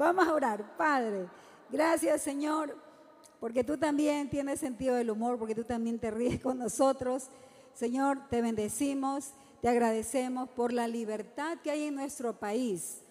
Vamos a orar, Padre. Gracias, Señor, porque tú también tienes sentido del humor, porque tú también te ríes con nosotros. Señor, te bendecimos, te agradecemos por la libertad que hay en nuestro país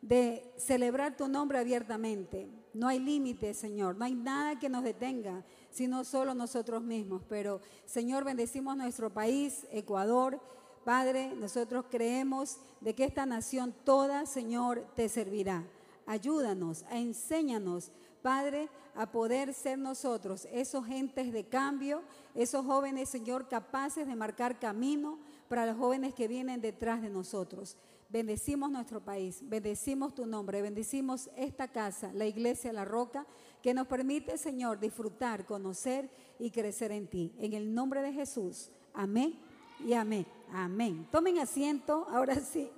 de celebrar tu nombre abiertamente. No hay límite, Señor, no hay nada que nos detenga, sino solo nosotros mismos. Pero, Señor, bendecimos nuestro país, Ecuador. Padre, nosotros creemos de que esta nación toda, Señor, te servirá. Ayúdanos, enséñanos, Padre, a poder ser nosotros esos gentes de cambio, esos jóvenes, Señor, capaces de marcar camino para los jóvenes que vienen detrás de nosotros. Bendecimos nuestro país, bendecimos tu nombre, bendecimos esta casa, la iglesia La Roca, que nos permite, Señor, disfrutar, conocer y crecer en ti. En el nombre de Jesús. Amén y amén. Amén. Tomen asiento, ahora sí.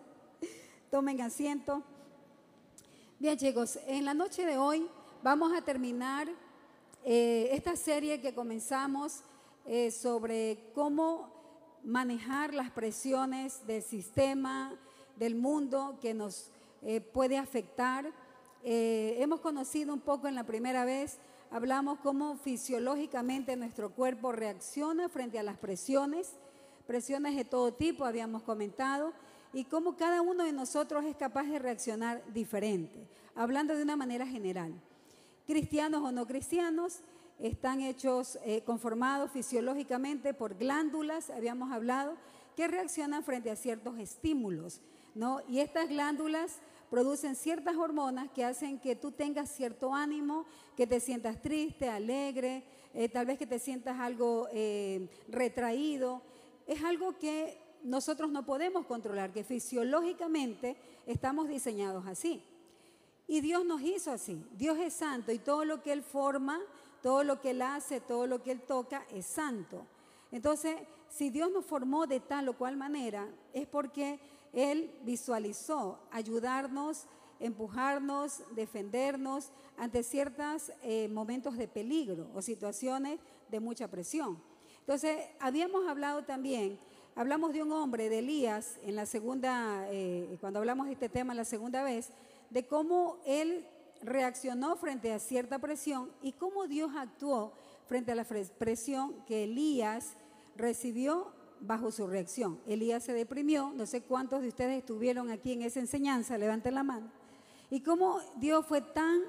Tomen asiento. Bien, chicos, en la noche de hoy vamos a terminar eh, esta serie que comenzamos eh, sobre cómo manejar las presiones del sistema del mundo que nos eh, puede afectar. Eh, hemos conocido un poco en la primera vez, hablamos cómo fisiológicamente nuestro cuerpo reacciona frente a las presiones, presiones de todo tipo, habíamos comentado, y cómo cada uno de nosotros es capaz de reaccionar diferente, hablando de una manera general. Cristianos o no cristianos, están hechos, eh, conformados fisiológicamente por glándulas, habíamos hablado, que reaccionan frente a ciertos estímulos. ¿no? Y estas glándulas producen ciertas hormonas que hacen que tú tengas cierto ánimo, que te sientas triste, alegre, eh, tal vez que te sientas algo eh, retraído. Es algo que nosotros no podemos controlar, que fisiológicamente estamos diseñados así. Y Dios nos hizo así. Dios es santo y todo lo que Él forma, todo lo que Él hace, todo lo que Él toca es santo. Entonces, si Dios nos formó de tal o cual manera, es porque él visualizó ayudarnos, empujarnos, defendernos ante ciertos eh, momentos de peligro o situaciones de mucha presión. Entonces, habíamos hablado también, hablamos de un hombre, de Elías, en la segunda, eh, cuando hablamos de este tema la segunda vez, de cómo él reaccionó frente a cierta presión y cómo Dios actuó frente a la presión que Elías recibió bajo su reacción. Elías se deprimió, no sé cuántos de ustedes estuvieron aquí en esa enseñanza, levanten la mano. Y cómo Dios fue tan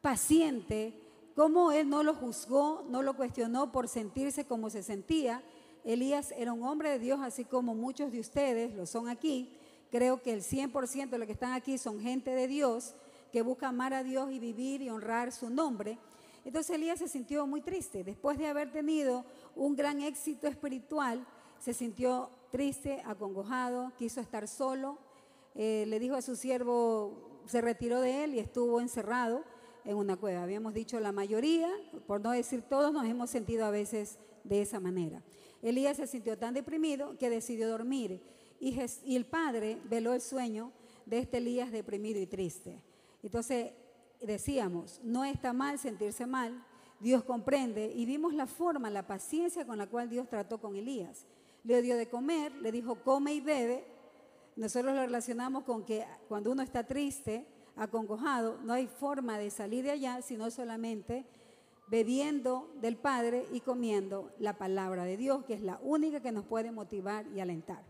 paciente, cómo Él no lo juzgó, no lo cuestionó por sentirse como se sentía. Elías era un hombre de Dios, así como muchos de ustedes lo son aquí. Creo que el 100% de los que están aquí son gente de Dios, que busca amar a Dios y vivir y honrar su nombre. Entonces Elías se sintió muy triste. Después de haber tenido un gran éxito espiritual, se sintió triste, acongojado, quiso estar solo. Eh, le dijo a su siervo, se retiró de él y estuvo encerrado en una cueva. Habíamos dicho la mayoría, por no decir todos, nos hemos sentido a veces de esa manera. Elías se sintió tan deprimido que decidió dormir y, el padre veló el sueño de este Elías deprimido y triste. Entonces decíamos, no está mal sentirse mal, Dios comprende y vimos la forma, la paciencia con la cual Dios trató con Elías. Le dio de comer, le dijo, come y bebe. Nosotros lo relacionamos con que cuando uno está triste, acongojado, no hay forma de salir de allá, sino solamente bebiendo del Padre y comiendo la palabra de Dios, que es la única que nos puede motivar y alentar.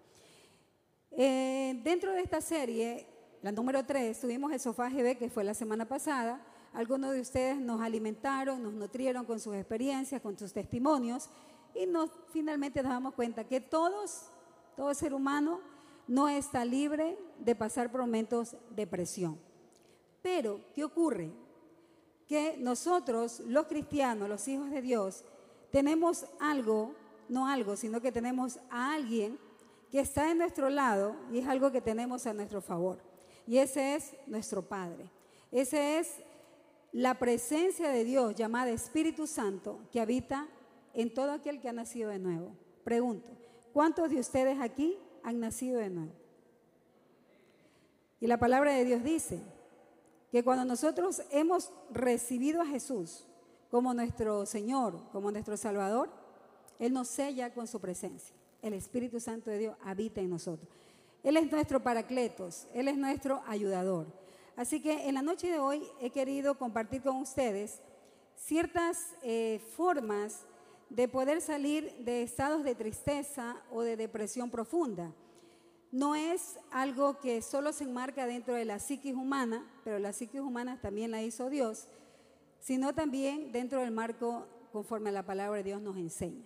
Eh, dentro de esta serie la número tres, tuvimos el sofá GB, que fue la semana pasada. Algunos de ustedes nos alimentaron, nos nutrieron con sus experiencias, con sus testimonios, y finalmente nos damos cuenta que todos, todo ser humano, no está libre de pasar por momentos de presión. Pero, ¿qué ocurre? Que nosotros, los cristianos, los hijos de Dios, tenemos algo, no algo, sino que tenemos a alguien que está en nuestro lado y es algo que tenemos a nuestro favor. Y ese es nuestro Padre. Esa es la presencia de Dios llamada Espíritu Santo que habita en todo aquel que ha nacido de nuevo. Pregunto, ¿cuántos de ustedes aquí han nacido de nuevo? Y la palabra de Dios dice que cuando nosotros hemos recibido a Jesús como nuestro Señor, como nuestro Salvador, Él nos sella con su presencia. El Espíritu Santo de Dios habita en nosotros. Él es nuestro paracletos, Él es nuestro ayudador. Así que en la noche de hoy he querido compartir con ustedes ciertas eh, formas de poder salir de estados de tristeza o de depresión profunda. No es algo que solo se enmarca dentro de la psiquis humana, pero la psiquis humana también la hizo Dios, sino también dentro del marco conforme a la palabra de Dios nos enseña.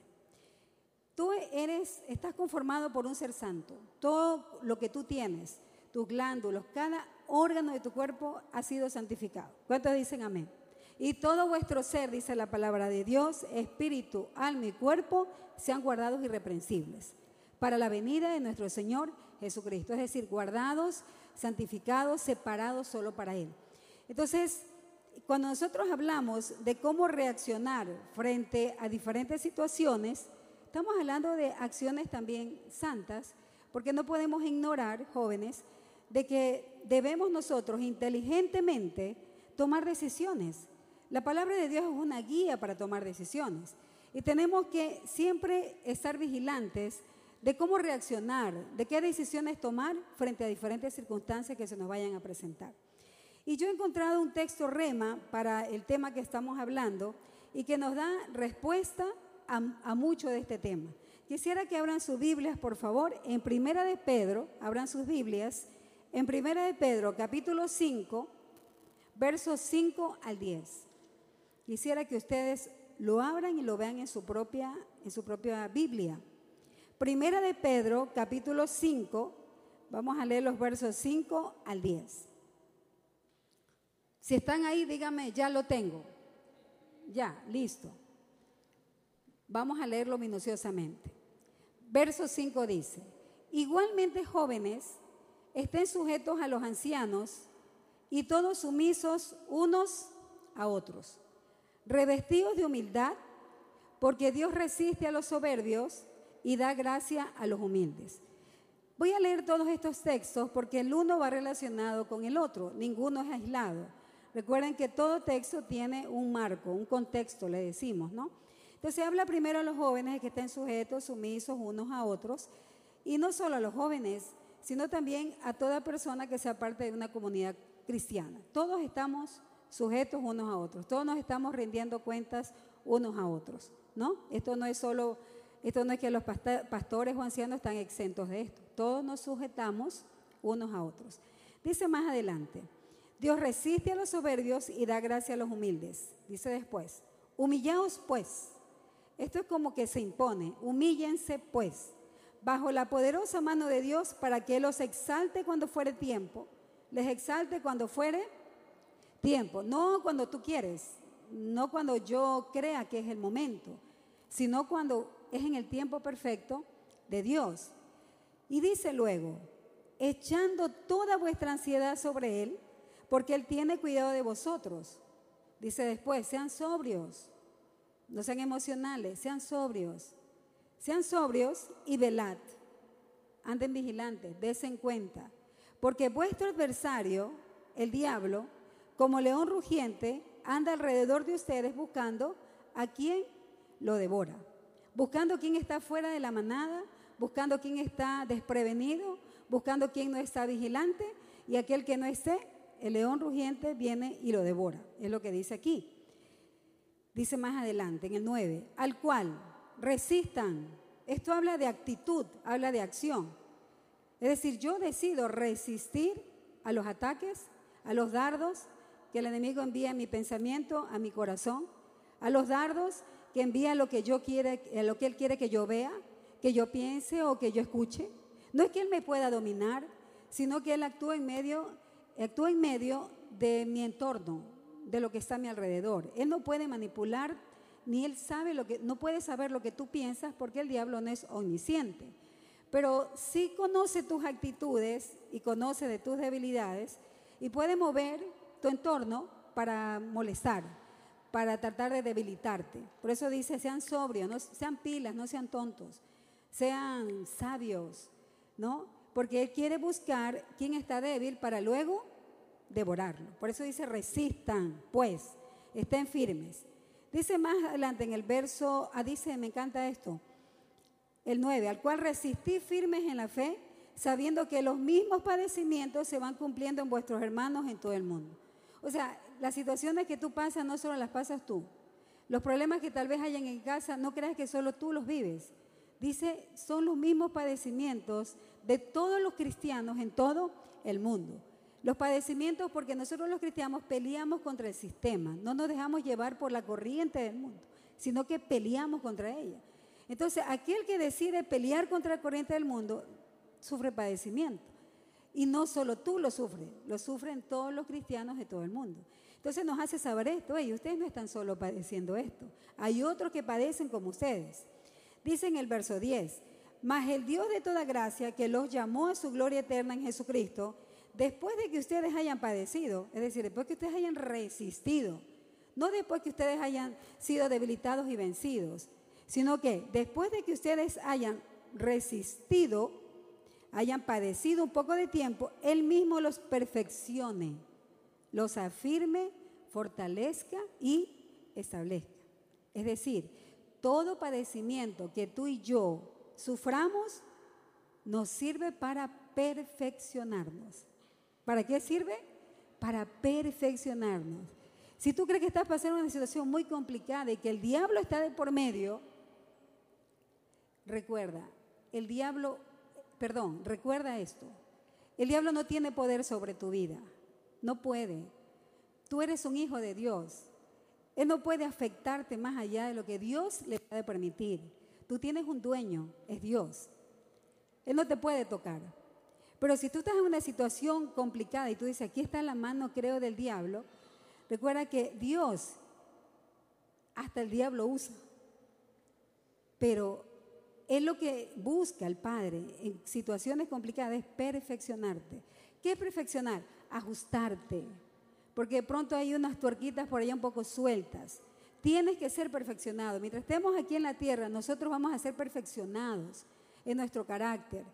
Tú eres, estás conformado por un ser santo. Todo lo que tú tienes, tus glándulos, cada órgano de tu cuerpo ha sido santificado. ¿Cuántos dicen amén? Y todo vuestro ser, dice la palabra de Dios, espíritu, alma y cuerpo, sean guardados irreprensibles para la venida de nuestro Señor Jesucristo. Es decir, guardados, santificados, separados solo para Él. Entonces, cuando nosotros hablamos de cómo reaccionar frente a diferentes situaciones, estamos hablando de acciones también santas, porque no podemos ignorar, jóvenes, de que debemos nosotros inteligentemente tomar decisiones. La palabra de Dios es una guía para tomar decisiones y tenemos que siempre estar vigilantes de cómo reaccionar, de qué decisiones tomar frente a diferentes circunstancias que se nos vayan a presentar. Y yo he encontrado un texto rema para el tema que estamos hablando y que nos da respuesta a, a mucho de este tema. Quisiera que abran sus Biblias, por favor, en Primera de Pedro, abran sus Biblias, en Primera de Pedro, capítulo 5, versos 5 al 10. Quisiera que ustedes lo abran y lo vean en su propia, en su propia Biblia. Primera de Pedro, capítulo 5, vamos a leer los versos 5 al 10. Si están ahí, dígame, ya lo tengo. Ya, listo. Vamos a leerlo minuciosamente. Verso 5 dice, igualmente jóvenes, estén sujetos a los ancianos y todos sumisos unos a otros revestidos de humildad, porque Dios resiste a los soberbios y da gracia a los humildes. Voy a leer todos estos textos porque el uno va relacionado con el otro, ninguno es aislado. Recuerden que todo texto tiene un marco, un contexto, le decimos, ¿no? Entonces habla primero a los jóvenes que estén sujetos, sumisos unos a otros, y no solo a los jóvenes, sino también a toda persona que sea parte de una comunidad cristiana. Todos estamos sujetos unos a otros. Todos nos estamos rindiendo cuentas unos a otros, ¿no? Esto no es solo, esto no es que los pastores o ancianos están exentos de esto. Todos nos sujetamos unos a otros. Dice más adelante, Dios resiste a los soberbios y da gracia a los humildes. Dice después, humillaos pues. Esto es como que se impone, humíllense pues, bajo la poderosa mano de Dios para que Él los exalte cuando fuere tiempo, les exalte cuando fuere tiempo, no cuando tú quieres, no cuando yo crea que es el momento, sino cuando es en el tiempo perfecto de Dios. Y dice luego, echando toda vuestra ansiedad sobre Él, porque Él tiene cuidado de vosotros. Dice después, sean sobrios, no sean emocionales, sean sobrios. Sean sobrios y velad. Anden vigilantes, desen cuenta. Porque vuestro adversario, el diablo, como león rugiente, anda alrededor de ustedes buscando a quien lo devora, buscando quien está fuera de la manada, buscando quien está desprevenido, buscando quien no está vigilante y aquel que no esté, el león rugiente viene y lo devora. Es lo que dice aquí. Dice más adelante, en el 9, al cual resistan. Esto habla de actitud, habla de acción. Es decir, yo decido resistir a los ataques, a los dardos, que el enemigo envía mi pensamiento, a mi corazón, a los dardos que envía lo que yo quiere, eh, lo que él quiere que yo vea, que yo piense o que yo escuche. No es que él me pueda dominar, sino que él actúa en medio, actúa en medio de mi entorno, de lo que está a mi alrededor. Él no puede manipular, ni él sabe lo que, no puede saber lo que tú piensas, porque el diablo no es omnisciente. Pero sí conoce tus actitudes y conoce de tus debilidades y puede mover tu entorno para molestar, para tratar de debilitarte. Por eso dice, sean sobrios, no, sean pilas, no sean tontos, sean sabios, ¿no? Porque Él quiere buscar quién está débil para luego devorarlo. Por eso dice, resistan, pues, estén firmes. Dice más adelante en el verso, ah, dice, me encanta esto, el 9, al cual resistí firmes en la fe, sabiendo que los mismos padecimientos se van cumpliendo en vuestros hermanos en todo el mundo. O sea, las situaciones que tú pasas no solo las pasas tú. Los problemas que tal vez hayan en casa, no creas que solo tú los vives. Dice, son los mismos padecimientos de todos los cristianos en todo el mundo. Los padecimientos porque nosotros los cristianos peleamos contra el sistema, no nos dejamos llevar por la corriente del mundo, sino que peleamos contra ella. Entonces, aquel que decide pelear contra la corriente del mundo sufre padecimiento. Y no solo tú lo sufres, lo sufren todos los cristianos de todo el mundo. Entonces nos hace saber esto, y ustedes no están solo padeciendo esto, hay otros que padecen como ustedes. Dice en el verso 10, mas el Dios de toda gracia que los llamó a su gloria eterna en Jesucristo, después de que ustedes hayan padecido, es decir, después que ustedes hayan resistido, no después que ustedes hayan sido debilitados y vencidos, sino que después de que ustedes hayan resistido, hayan padecido un poco de tiempo, Él mismo los perfeccione, los afirme, fortalezca y establezca. Es decir, todo padecimiento que tú y yo suframos nos sirve para perfeccionarnos. ¿Para qué sirve? Para perfeccionarnos. Si tú crees que estás pasando una situación muy complicada y que el diablo está de por medio, recuerda, el diablo perdón, recuerda esto. El diablo no tiene poder sobre tu vida. No puede. Tú eres un hijo de Dios. Él no puede afectarte más allá de lo que Dios le puede permitir. Tú tienes un dueño, es Dios. Él no te puede tocar. Pero si tú estás en una situación complicada y tú dices, aquí está la mano, creo, del diablo, recuerda que Dios hasta el diablo usa. Pero es lo que busca el Padre en situaciones complicadas, es perfeccionarte. ¿Qué es perfeccionar? Ajustarte. Porque de pronto hay unas tuerquitas por allá un poco sueltas. Tienes que ser perfeccionado. Mientras estemos aquí en la tierra, nosotros vamos a ser perfeccionados en nuestro carácter.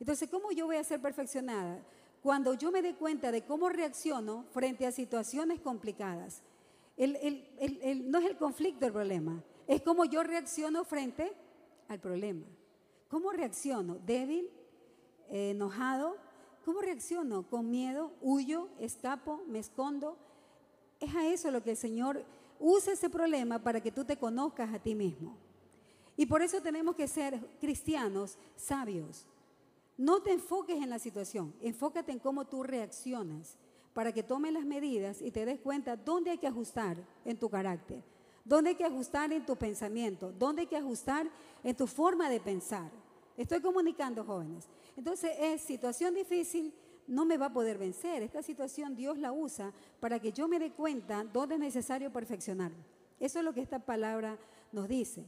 Entonces, ¿cómo yo voy a ser perfeccionada? Cuando yo me dé cuenta de cómo reacciono frente a situaciones complicadas. no es el conflicto el problema, es cómo yo reacciono frente al problema. ¿Cómo reacciono? ¿Débil? ¿Enojado? ¿Cómo reacciono? ¿Con miedo? ¿Huyo? ¿Escapo? ¿Me escondo? Es a eso lo que el Señor usa ese problema para que tú te conozcas a ti mismo. Y por eso tenemos que ser cristianos sabios. No te enfoques en la situación, enfócate en cómo tú reaccionas para que tomes las medidas y te des cuenta dónde hay que ajustar en tu carácter ¿Dónde hay que ajustar en tu pensamiento? ¿Dónde hay que ajustar en tu forma de pensar? Estoy comunicando, jóvenes. Entonces, es situación difícil, no me va a poder vencer. Esta situación Dios la usa para que yo me dé cuenta dónde es necesario perfeccionar. Eso es lo que esta palabra nos dice.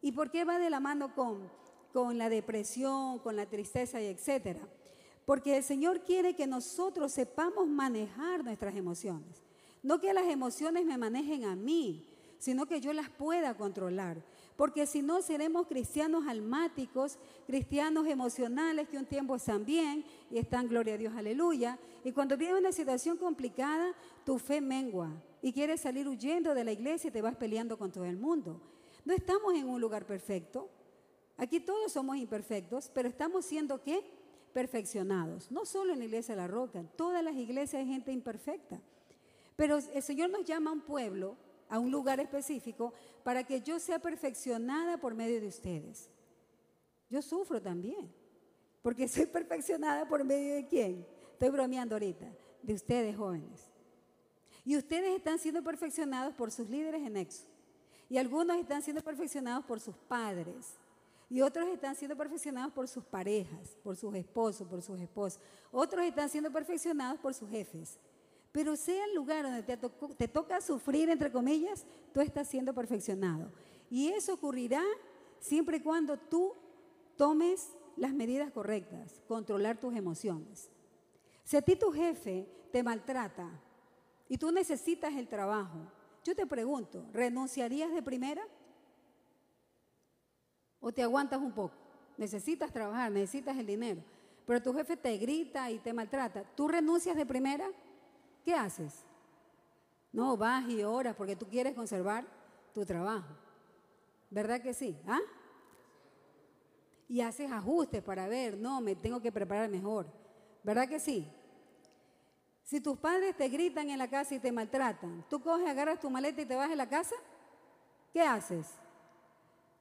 ¿Y por qué va de la mano con, con la depresión, con la tristeza y etcétera? Porque el Señor quiere que nosotros sepamos manejar nuestras emociones. No que las emociones me manejen a mí, sino que yo las pueda controlar. Porque si no, seremos cristianos almáticos, cristianos emocionales que un tiempo están bien y están, gloria a Dios, aleluya. Y cuando viene una situación complicada, tu fe mengua y quieres salir huyendo de la iglesia y te vas peleando con todo el mundo. No estamos en un lugar perfecto. Aquí todos somos imperfectos, pero estamos siendo qué? Perfeccionados. No solo en la iglesia de la roca, en todas las iglesias hay gente imperfecta. Pero el Señor nos llama a un pueblo a un lugar específico para que yo sea perfeccionada por medio de ustedes. Yo sufro también, porque soy perfeccionada por medio de quién. Estoy bromeando ahorita, de ustedes jóvenes. Y ustedes están siendo perfeccionados por sus líderes en Exo. Y algunos están siendo perfeccionados por sus padres. Y otros están siendo perfeccionados por sus parejas, por sus esposos, por sus esposas. Otros están siendo perfeccionados por sus jefes. Pero sea el lugar donde te, toca sufrir, entre comillas, tú estás siendo perfeccionado. Y eso ocurrirá siempre y cuando tú tomes las medidas correctas, controlar tus emociones. Si a ti tu jefe te maltrata y tú necesitas el trabajo, yo te pregunto, ¿renunciarías de primera? ¿O te aguantas un poco? Necesitas trabajar, necesitas el dinero, pero tu jefe te grita y te maltrata. ¿Tú renuncias de primera? ¿Qué haces? No, vas y oras porque tú quieres conservar tu trabajo. ¿Verdad que sí? ¿Ah? y haces ajustes para ver, no, me tengo que preparar mejor. ¿Verdad que sí? Si tus padres te gritan en la casa y te maltratan, tú coges, agarras tu maleta y te vas de la casa, ¿qué haces?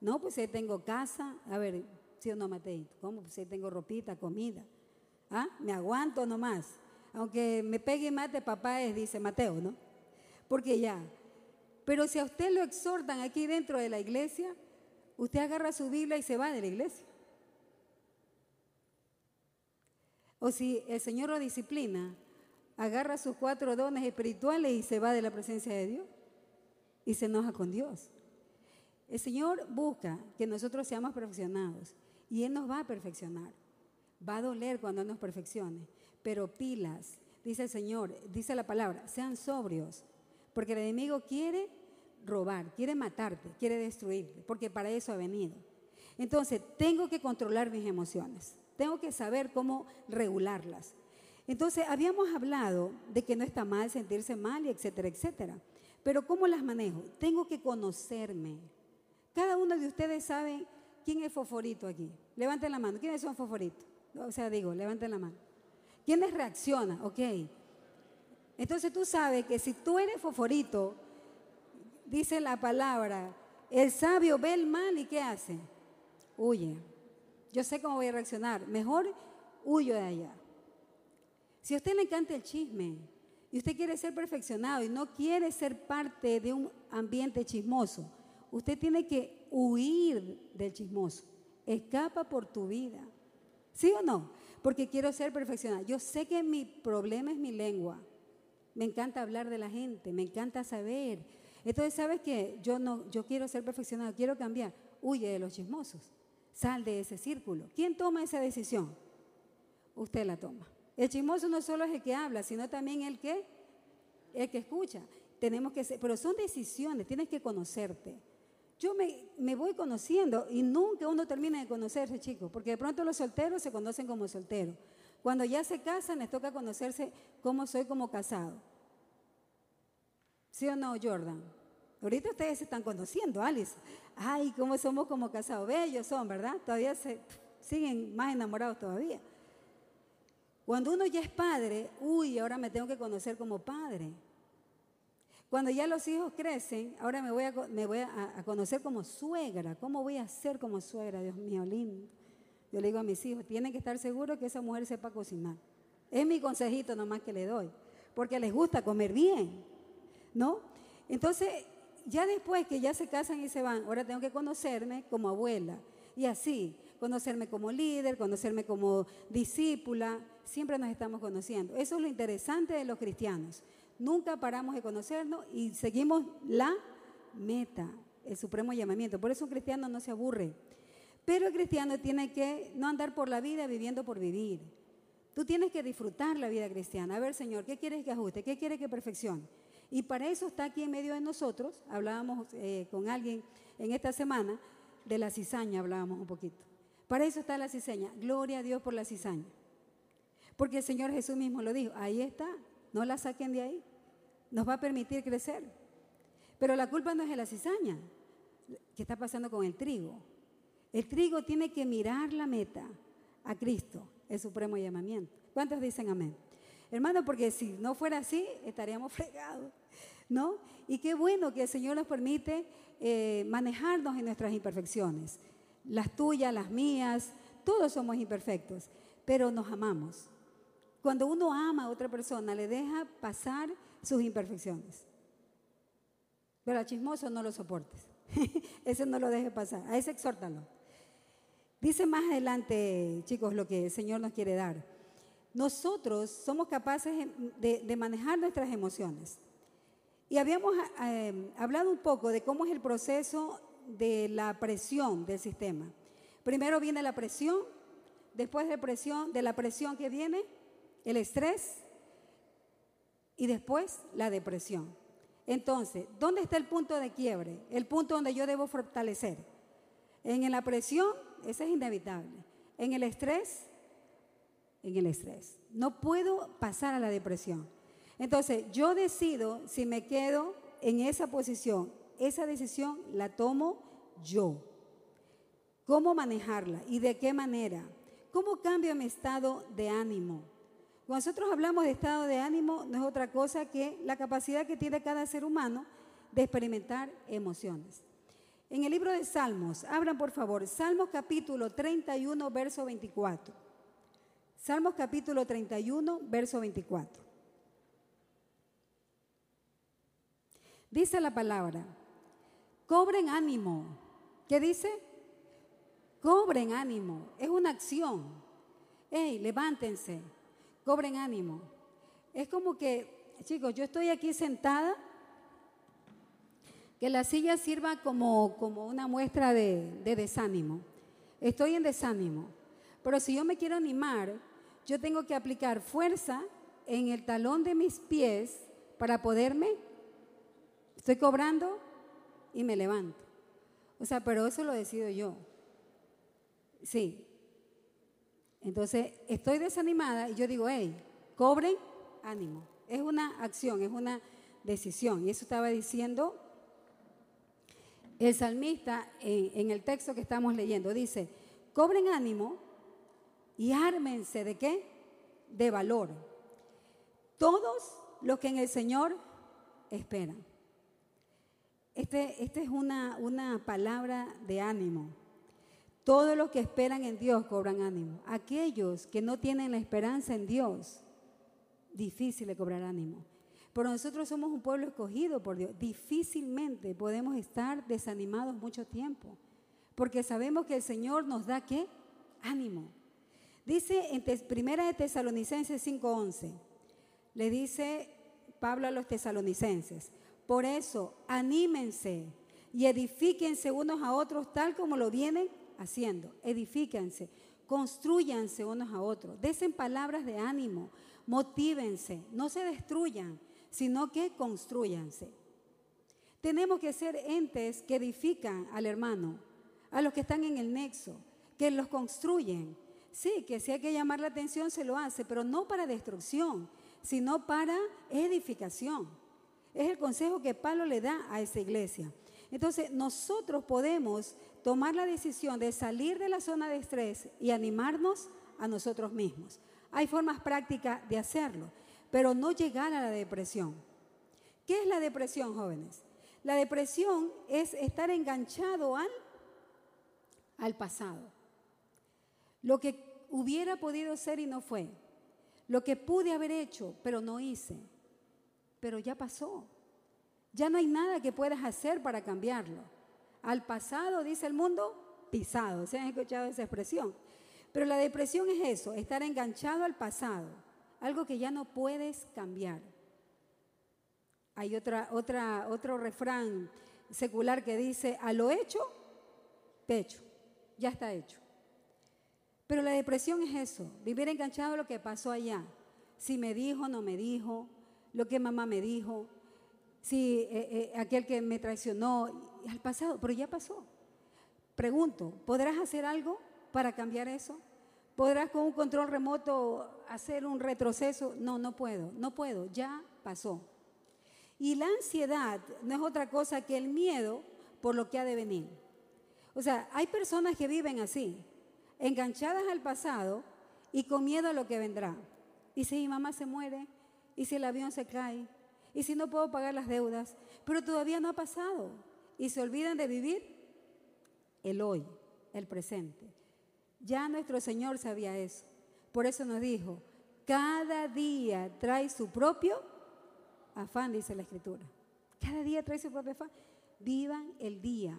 No, pues ahí tengo casa, a ver, si o no, Mateito, ¿cómo? Pues ahí tengo ropita, comida. ¿Ah? Me aguanto nomás. Aunque me pegue y mate, papá es, dice Mateo, ¿no? Porque ya. Pero si a usted lo exhortan aquí dentro de la iglesia, usted agarra su Biblia y se va de la iglesia. O si el Señor lo disciplina, agarra sus cuatro dones espirituales y se va de la presencia de Dios y se enoja con Dios. El Señor busca que nosotros seamos perfeccionados y Él nos va a perfeccionar. Va a doler cuando nos perfeccione, pero pilas, dice el Señor, dice la palabra, sean sobrios, porque el enemigo quiere robar, quiere matarte, quiere destruirte, porque para eso ha venido. Entonces, tengo que controlar mis emociones, tengo que saber cómo regularlas. Entonces, habíamos hablado de que no está mal sentirse mal y etcétera, etcétera. Pero ¿cómo las manejo? Tengo que conocerme. Cada uno de ustedes sabe quién es foforito aquí. Levanten la mano. ¿Quiénes son foforitos? O sea, digo, levanten la mano. ¿Quiénes reaccionan? Ok. Entonces tú sabes que si tú eres foforito, dice la palabra, el sabio ve el mal y ¿qué hace? Huye. Yo sé cómo voy a reaccionar. Mejor huyo de allá. Si a usted le encanta el chisme y usted quiere ser perfeccionado y no quiere ser parte de un ambiente chismoso, usted tiene que huir del chismoso. Escapa por tu vida. ¿Sí o no? Porque quiero ser perfeccionado. Yo sé que mi problema es mi lengua. Me encanta hablar de la gente, me encanta saber. Entonces, ¿sabes qué? Yo no yo quiero ser perfeccionado, quiero cambiar. Huye de los chismosos. Sal de ese círculo. ¿Quién toma esa decisión? Usted la toma. El chismoso no solo es el que habla, sino también el que, el que escucha. Tenemos que ser, pero son decisiones, tienes que conocerte. Yo me, me, voy conociendo y nunca uno termina de conocerse, chicos, porque de pronto los solteros se conocen como solteros. Cuando ya se casan, les toca conocerse cómo soy como casado. ¿Sí o no, Jordan? Ahorita ustedes se están conociendo, Alice. Ay, cómo somos como casados. Bellos son, ¿verdad? Todavía se siguen más enamorados todavía. Cuando uno ya es padre, uy, ahora me tengo que conocer como padre. Cuando ya los hijos crecen, ahora me voy, a, conocer como suegra. ¿Cómo voy a ser como suegra? Dios mío, lindo. Yo le digo a mis hijos, tienen que estar seguros que esa mujer sepa cocinar. Es mi consejito nomás que le doy, porque les gusta comer bien, ¿no? Entonces, ya después que ya se casan y se van, ahora tengo que conocerme como abuela. Y así, conocerme como líder, conocerme como discípula, siempre nos estamos conociendo. Eso es lo interesante de los cristianos. Nunca paramos de conocernos y seguimos la meta, el supremo llamamiento. Por eso un cristiano no se aburre. Pero el cristiano tiene que no andar por la vida viviendo por vivir. Tú tienes que disfrutar la vida cristiana. A ver, Señor, ¿qué quieres que ajuste? ¿Qué quieres que perfeccione? Y para eso está aquí en medio de nosotros. Hablábamos eh, con alguien en esta semana de la cizaña, hablábamos un poquito. Para eso está la cizaña. Gloria a Dios por la cizaña. Porque el Señor Jesús mismo lo dijo. Ahí está. No la saquen de ahí. Nos va a permitir crecer. Pero la culpa no es de la cizaña. ¿Qué está pasando con el trigo? El trigo tiene que mirar la meta a Cristo, el supremo llamamiento. ¿Cuántos dicen amén? Hermano, porque si no fuera así, estaríamos fregados, ¿no? Y qué bueno que el Señor nos permite eh, manejarnos en nuestras imperfecciones las tuyas, las mías, todos somos imperfectos, pero nos amamos. Cuando uno ama a otra persona, le deja pasar sus imperfecciones. Pero al chismoso no lo soportes. ese no lo deje pasar. A ese exhórtalo. Dice más adelante, chicos, lo que el Señor nos quiere dar. Nosotros somos capaces de, manejar nuestras emociones. Y habíamos eh, hablado un poco de cómo es el proceso de la presión del sistema. Primero viene la presión, después de presión, de la presión que viene, el estrés y después la depresión. Entonces, ¿dónde está el punto de quiebre? El punto donde yo debo fortalecer. En la presión, ese es inevitable. En el estrés, en el estrés. No puedo pasar a la depresión. Entonces, yo decido si me quedo en esa posición esa decisión la tomo yo. cómo manejarla y de qué manera. ¿Cómo cambia mi estado de ánimo? Cuando nosotros hablamos de estado de ánimo, no es otra cosa que la capacidad que tiene cada ser humano de experimentar emociones. En el libro de Salmos, abran por favor, Salmos capítulo 31, verso 24. Salmos capítulo 31, verso 24. Dice la palabra, cobren ánimo. ¿Qué dice? Cobren ánimo. Es una acción. Hey, levántense. Cobren ánimo. Es como que, chicos, yo estoy aquí sentada que la silla sirva como, como una muestra de, de desánimo. Estoy en desánimo. Pero si yo me quiero animar, yo tengo que aplicar fuerza en el talón de mis pies para poderme. Estoy cobrando y me levanto. O sea, pero eso lo decido yo. Sí. Entonces, estoy desanimada y yo digo, hey, cobren ánimo. Es una acción, es una decisión. Y eso estaba diciendo el salmista en, el texto que estamos leyendo dice, cobren ánimo y ármense de qué? De valor. Todos los que en el Señor esperan. Este, esta es una, una palabra de ánimo. Todos los que esperan en Dios cobran ánimo. Aquellos que no tienen la esperanza en Dios, difícil de cobrar ánimo. Pero nosotros somos un pueblo escogido por Dios. Difícilmente podemos estar desanimados mucho tiempo, porque sabemos que el Señor nos da qué? Ánimo. Dice en Primera de Tesalonicenses 5:11, le dice Pablo a los tesalonicenses, por eso anímense y edifíquense unos a otros tal como lo vienen haciendo. Edifíquense, construyanse unos a otros, desen palabras de ánimo, motívense, no se destruyan, sino que construyanse. Tenemos que ser entes que edifican al hermano, a los que están en el nexo, que los construyen. Sí, que si hay que llamar la atención se lo hace, pero no para destrucción, sino para edificación. Es el consejo que Pablo le da a esa iglesia. Entonces, nosotros podemos tomar la decisión de salir de la zona de estrés y animarnos a nosotros mismos. Hay formas prácticas de hacerlo pero no llegar a la depresión. ¿Qué es la depresión, jóvenes? La depresión es estar enganchado al, al pasado. Lo que hubiera podido ser y no fue. Lo que pude haber hecho, pero no hice. Pero ya pasó. Ya no hay nada que puedas hacer para cambiarlo. Al pasado, dice el mundo, pisado. ¿Se han escuchado esa expresión? Pero la depresión es eso, estar enganchado al pasado algo que ya no puedes cambiar. Hay otra, otra, otro refrán secular que dice, a lo hecho, pecho, ya está hecho. Pero la depresión es eso, vivir enganchado a lo que pasó allá. Si me dijo, no me dijo, lo que mamá me dijo, si eh, eh, aquel que me traicionó, al pasado, pero ya pasó. Pregunto, ¿podrás hacer algo para cambiar eso? ¿Podrás con un control remoto hacer un retroceso? No, no puedo, no puedo, ya pasó. Y la ansiedad no es otra cosa que el miedo por lo que ha de venir. O sea, hay personas que viven así, enganchadas al pasado y con miedo a lo que vendrá. Y si mi mamá se muere, y si el avión se cae, y si no puedo pagar las deudas, pero todavía no ha pasado. Y se olvidan de vivir el hoy, el presente. Ya nuestro Señor sabía eso. Por eso nos dijo, cada día trae su propio afán, dice la Escritura. Cada día trae su propio afán. Vivan el día.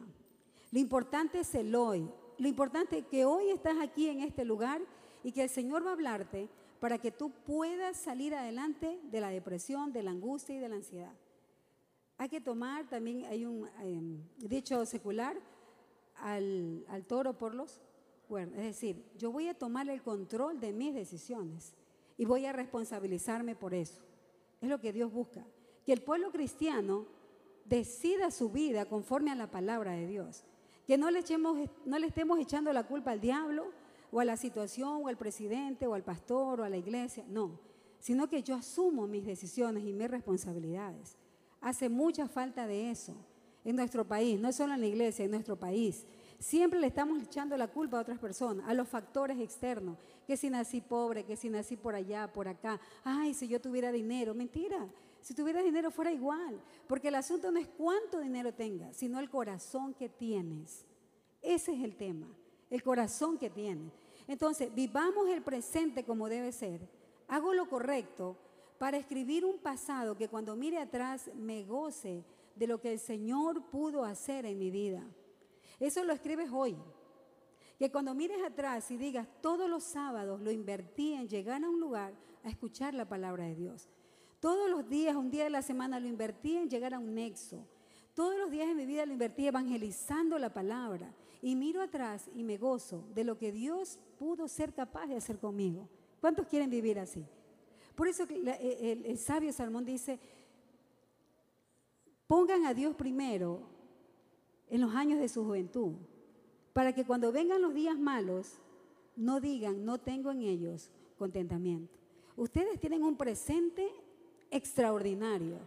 Lo importante es el hoy. Lo importante es que hoy estás aquí en este lugar y que el Señor va a hablarte para que tú puedas salir adelante de la depresión, de la angustia y de la ansiedad. Hay que tomar, también hay un em, dicho secular, al, al toro por los es decir, yo voy a tomar el control de mis decisiones y voy a responsabilizarme por eso. Es lo que Dios busca. Que el pueblo cristiano decida su vida conforme a la palabra de Dios. Que no le, echemos, no le estemos echando la culpa al diablo o a la situación o al presidente o al pastor o a la iglesia. No, sino que yo asumo mis decisiones y mis responsabilidades. Hace mucha falta de eso en nuestro país, no solo en la iglesia, en nuestro país Siempre le estamos echando la culpa a otras personas, a los factores externos, que si nací pobre, que si nací por allá, por acá, ay, si yo tuviera dinero, mentira. Si tuviera dinero fuera igual, porque el asunto no es cuánto dinero tengas, sino el corazón que tienes. Ese es el tema, el corazón que tienes. Entonces, vivamos el presente como debe ser. Hago lo correcto para escribir un pasado que cuando mire atrás me goce de lo que el Señor pudo hacer en mi vida. Eso lo escribes hoy. Que cuando mires atrás y digas, todos los sábados lo invertí en llegar a un lugar a escuchar la palabra de Dios. Todos los días, un día de la semana lo invertí en llegar a un nexo. Todos los días de mi vida lo invertí evangelizando la palabra. Y miro atrás y me gozo de lo que Dios pudo ser capaz de hacer conmigo. ¿Cuántos quieren vivir así? Por eso el, el sabio Salmón dice, pongan a Dios primero en los años de su juventud, para que cuando vengan los días malos, no digan, no tengo en ellos contentamiento. Ustedes tienen un presente extraordinario,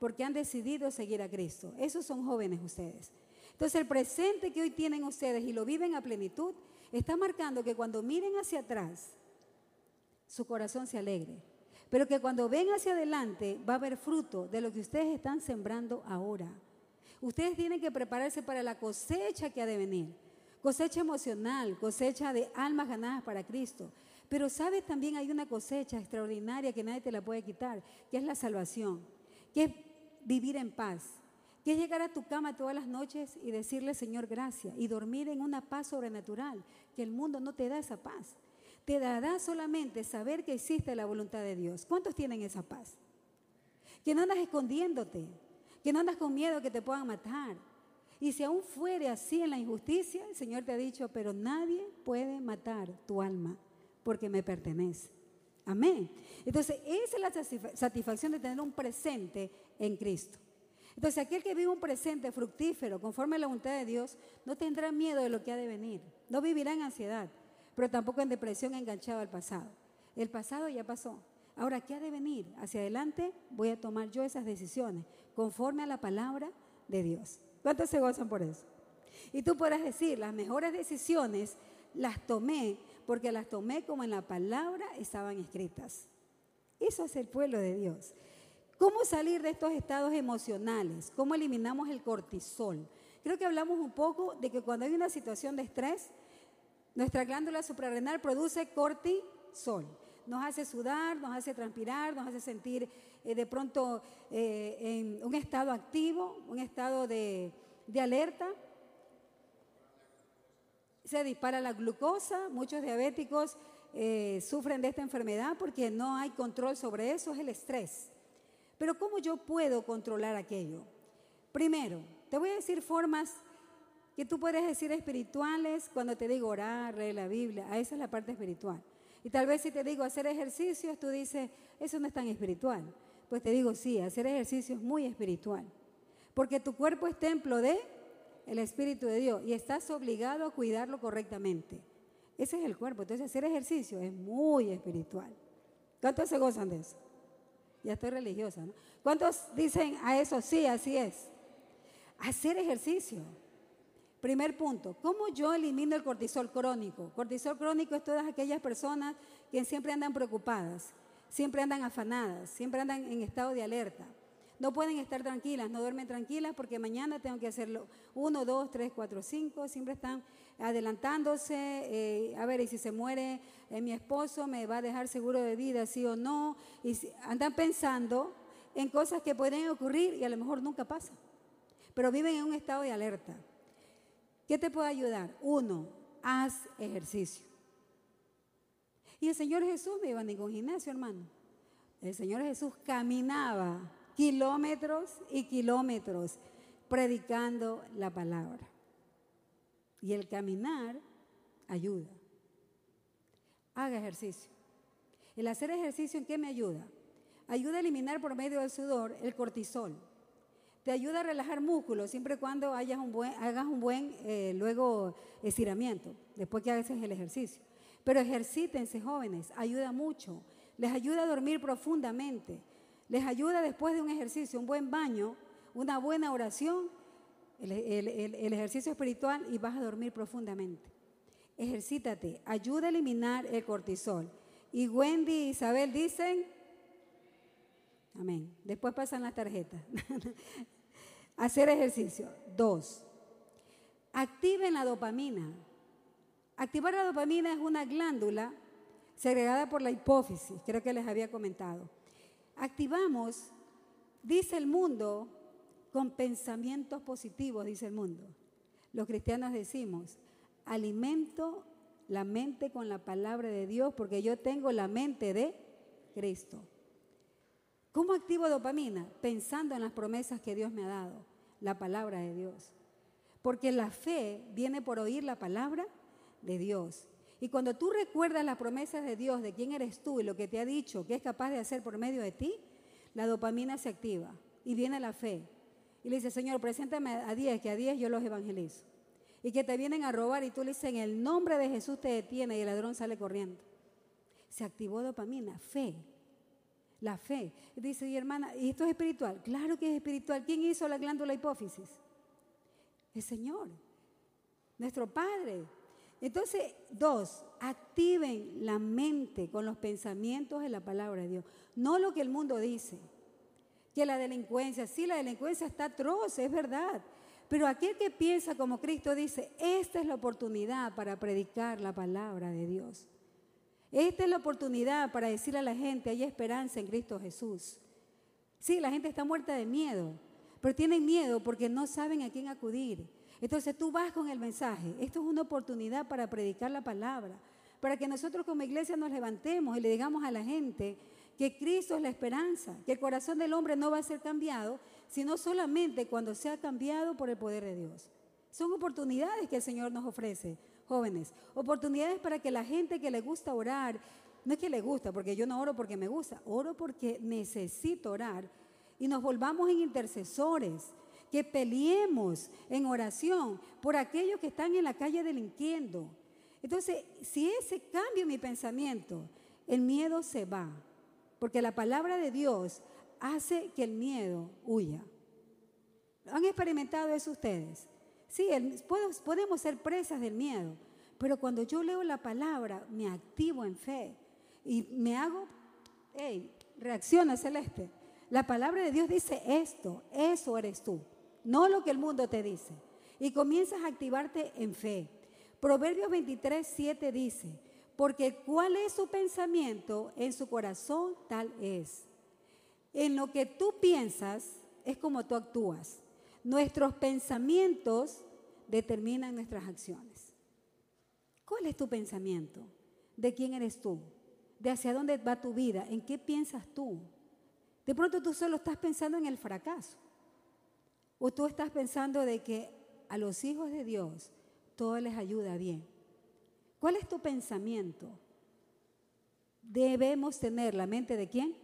porque han decidido seguir a Cristo. Esos son jóvenes ustedes. Entonces el presente que hoy tienen ustedes y lo viven a plenitud, está marcando que cuando miren hacia atrás, su corazón se alegre. Pero que cuando ven hacia adelante va a haber fruto de lo que ustedes están sembrando ahora. Ustedes tienen que prepararse para la cosecha que ha de venir. Cosecha emocional, cosecha de almas ganadas para Cristo. Pero sabes, también hay una cosecha extraordinaria que nadie te la puede quitar, que es la salvación, que es vivir en paz, que es llegar a tu cama todas las noches y decirle, Señor, gracias, y dormir en una paz sobrenatural, que el mundo no te da esa paz. Te dará solamente saber que existe la voluntad de Dios. ¿Cuántos tienen esa paz? Que no andas escondiéndote, que no andas con miedo que te puedan matar. Y si aún fuere así en la injusticia, el Señor te ha dicho, pero nadie puede matar tu alma porque me pertenece. Amén. Entonces, esa es la satisfacción de tener un presente en Cristo. Entonces, aquel que vive un presente fructífero conforme a la voluntad de Dios, no tendrá miedo de lo que ha de venir. No vivirá en ansiedad, pero tampoco en depresión enganchado al pasado. El pasado ya pasó. Ahora, ¿qué ha de venir? Hacia adelante voy a tomar yo esas decisiones conforme a la palabra de Dios. ¿Cuántos se gozan por eso? Y tú podrás decir, las mejores decisiones las tomé porque las tomé como en la palabra estaban escritas. Eso es el pueblo de Dios. ¿Cómo salir de estos estados emocionales? ¿Cómo eliminamos el cortisol? Creo que hablamos un poco de que cuando hay una situación de estrés, nuestra glándula suprarrenal produce cortisol nos hace sudar, nos hace transpirar, nos hace sentir eh, de pronto eh, en un estado activo, un estado de, alerta. Se dispara la glucosa, muchos diabéticos eh, sufren de esta enfermedad porque no hay control sobre eso, es el estrés. Pero ¿cómo yo puedo controlar aquello? Primero, te voy a decir formas que tú puedes decir espirituales cuando te digo orar, leer la Biblia, a esa es la parte espiritual. Y tal vez si te digo hacer ejercicios, tú dices, eso no es tan espiritual. Pues te digo, sí, hacer ejercicio es muy espiritual. Porque tu cuerpo es templo de el Espíritu de Dios y estás obligado a cuidarlo correctamente. Ese es el cuerpo. Entonces hacer ejercicio es muy espiritual. ¿Cuántos se gozan de eso? Ya estoy religiosa, ¿no? ¿Cuántos dicen a eso? Sí, así es. Hacer ejercicio. Primer punto, ¿cómo yo elimino el cortisol crónico? Cortisol crónico es todas aquellas personas que siempre andan preocupadas, siempre andan afanadas, siempre andan en estado de alerta. No pueden estar tranquilas, no duermen tranquilas porque mañana tengo que hacerlo. Uno, dos, tres, cuatro, cinco, siempre están adelantándose. Eh, a ver, y si se muere eh, mi esposo, ¿me va a dejar seguro de vida, sí o no? Y andan pensando en cosas que pueden ocurrir y a lo mejor nunca pasan. Pero viven en un estado de alerta. ¿Qué te puede ayudar? Uno, haz ejercicio. Y el Señor Jesús no iba a ningún gimnasio, hermano. El Señor Jesús caminaba kilómetros y kilómetros predicando la palabra. Y el caminar ayuda. Haga ejercicio. El hacer ejercicio, ¿en qué me ayuda? Ayuda a eliminar por medio del sudor el cortisol. Te ayuda a relajar músculos siempre y cuando un buen, hagas un buen eh, luego estiramiento, después que hagas el ejercicio. Pero ejercítense jóvenes, ayuda mucho. Les ayuda a dormir profundamente. Les ayuda después de un ejercicio, un buen baño, una buena oración, el, ejercicio espiritual y vas a dormir profundamente. Ejercítate, ayuda a eliminar el cortisol. Y Wendy y Isabel dicen, amén. Después pasan las tarjetas. Hacer ejercicio. Dos, activen la dopamina. Activar la dopamina es una glándula segregada por la hipófisis, creo que les había comentado. Activamos, dice el mundo, con pensamientos positivos, dice el mundo. Los cristianos decimos, alimento la mente con la palabra de Dios porque yo tengo la mente de Cristo. ¿Cómo activo dopamina? Pensando en las promesas que Dios me ha dado, la palabra de Dios. Porque la fe viene por oír la palabra de Dios. Y cuando tú recuerdas las promesas de Dios, de quién eres tú y lo que te ha dicho, que es capaz de hacer por medio de ti, la dopamina se activa y viene la fe. Y le dice, Señor, preséntame a 10, que a 10 yo los evangelizo. Y que te vienen a robar y tú le dices, en el nombre de Jesús te detiene y el ladrón sale corriendo. Se activó dopamina, fe. La fe. Dice, y hermana, ¿y esto es espiritual? Claro que es espiritual. ¿Quién hizo la glándula hipófisis? El Señor, nuestro Padre. Entonces, dos, activen la mente con los pensamientos de la palabra de Dios, no lo que el mundo dice. Que la delincuencia, sí, la delincuencia está atroz, es verdad. Pero aquel que piensa como Cristo dice, esta es la oportunidad para predicar la palabra de Dios. Esta es la oportunidad para decirle a la gente, hay esperanza en Cristo Jesús. Sí, la gente está muerta de miedo, pero tienen miedo porque no saben a quién acudir. Entonces tú vas con el mensaje. Esto es una oportunidad para predicar la palabra, para que nosotros como iglesia nos levantemos y le digamos a la gente que Cristo es la esperanza, que el corazón del hombre no va a ser cambiado, sino solamente cuando sea cambiado por el poder de Dios. Son oportunidades que el Señor nos ofrece, jóvenes, oportunidades para que la gente que le gusta orar, no es que le gusta, porque yo no oro porque me gusta, oro porque necesito orar y nos volvamos en intercesores, que peleemos en oración por aquellos que están en la calle delinquiendo. Entonces, si ese cambio mi pensamiento, el miedo se va, porque la palabra de Dios hace que el miedo huya. ¿Han experimentado eso ustedes? Sí, podemos ser presas del miedo, pero cuando yo leo la palabra, me activo en fe y me hago, hey, reacciona celeste. La palabra de Dios dice esto, eso eres tú no lo que el mundo te dice. Y comienzas a activarte en fe. Proverbios 23, 7 dice, porque cuál es su pensamiento en su corazón, tal es. En lo que tú piensas es como tú actúas. Nuestros pensamientos determinan nuestras acciones. ¿Cuál es tu pensamiento? ¿De quién eres tú? ¿De hacia dónde va tu vida? ¿En qué piensas tú? De pronto tú solo estás pensando en el fracaso. ¿O tú estás pensando de que a los hijos de Dios todo les ayuda bien? ¿Cuál es tu pensamiento? Debemos tener la mente de quién?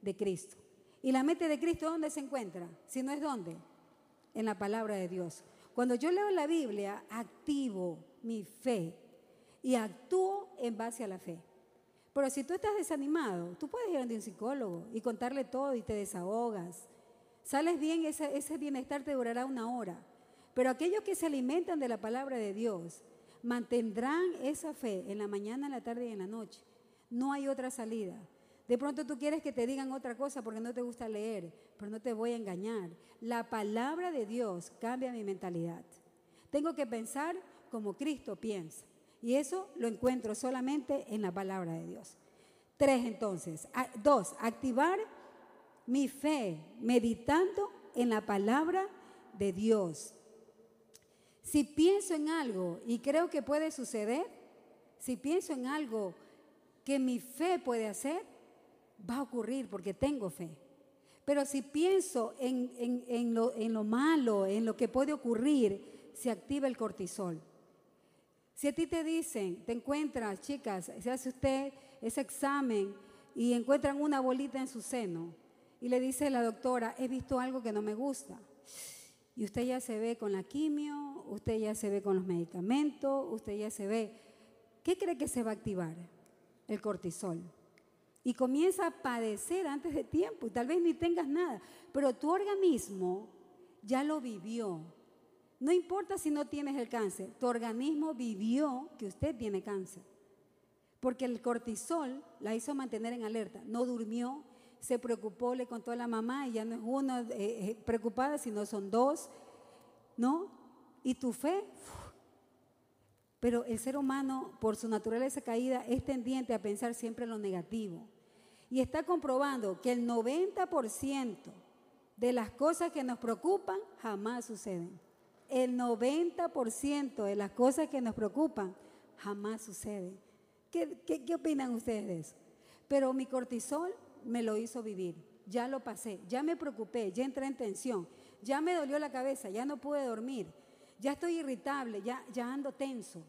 De Cristo. ¿Y la mente de Cristo dónde se encuentra? Si no es dónde? En la palabra de Dios. Cuando yo leo la Biblia, activo mi fe y actúo en base a la fe. Pero si tú estás desanimado, tú puedes ir a un psicólogo y contarle todo y te desahogas Sales bien, ese, ese bienestar te durará una hora. Pero aquellos que se alimentan de la palabra de Dios mantendrán esa fe en la mañana, en la tarde y en la noche. No hay otra salida. De pronto tú quieres que te digan otra cosa porque no te gusta leer, pero no te voy a engañar. La palabra de Dios cambia mi mentalidad. Tengo que pensar como Cristo piensa. Y eso lo encuentro solamente en la palabra de Dios. Tres entonces. Dos, activar mi fe meditando en la palabra de Dios. Si pienso en algo y creo que puede suceder, si pienso en algo que mi fe puede hacer, va a ocurrir porque tengo fe. Pero si pienso en, lo, en lo malo, en lo que puede ocurrir, se activa el cortisol. Si a ti te dicen, te encuentras, chicas, se hace usted ese examen y encuentran una bolita en su seno, y le dice la doctora, he visto algo que no me gusta. Y usted ya se ve con la quimio, usted ya se ve con los medicamentos, usted ya se ve. ¿Qué cree que se va a activar? El cortisol. Y comienza a padecer antes de tiempo y tal vez ni tengas nada, pero tu organismo ya lo vivió. No importa si no tienes el cáncer, tu organismo vivió que usted tiene cáncer. Porque el cortisol la hizo mantener en alerta. No durmió, se preocupó, le contó a la mamá y ya no es uno eh, eh, preocupada, sino son dos. ¿No? Y tu fe. Pero el ser humano, por su naturaleza caída, es tendiente a pensar siempre en lo negativo. Y está comprobando que el 90% de las cosas que nos preocupan jamás suceden. El 90% de las cosas que nos preocupan jamás suceden. ¿Qué, qué opinan ustedes de eso? Pero mi cortisol me lo hizo vivir. Ya lo pasé, ya me preocupé, ya entré en tensión, ya me dolió la cabeza, ya no pude dormir, ya estoy irritable, ya, ando tenso.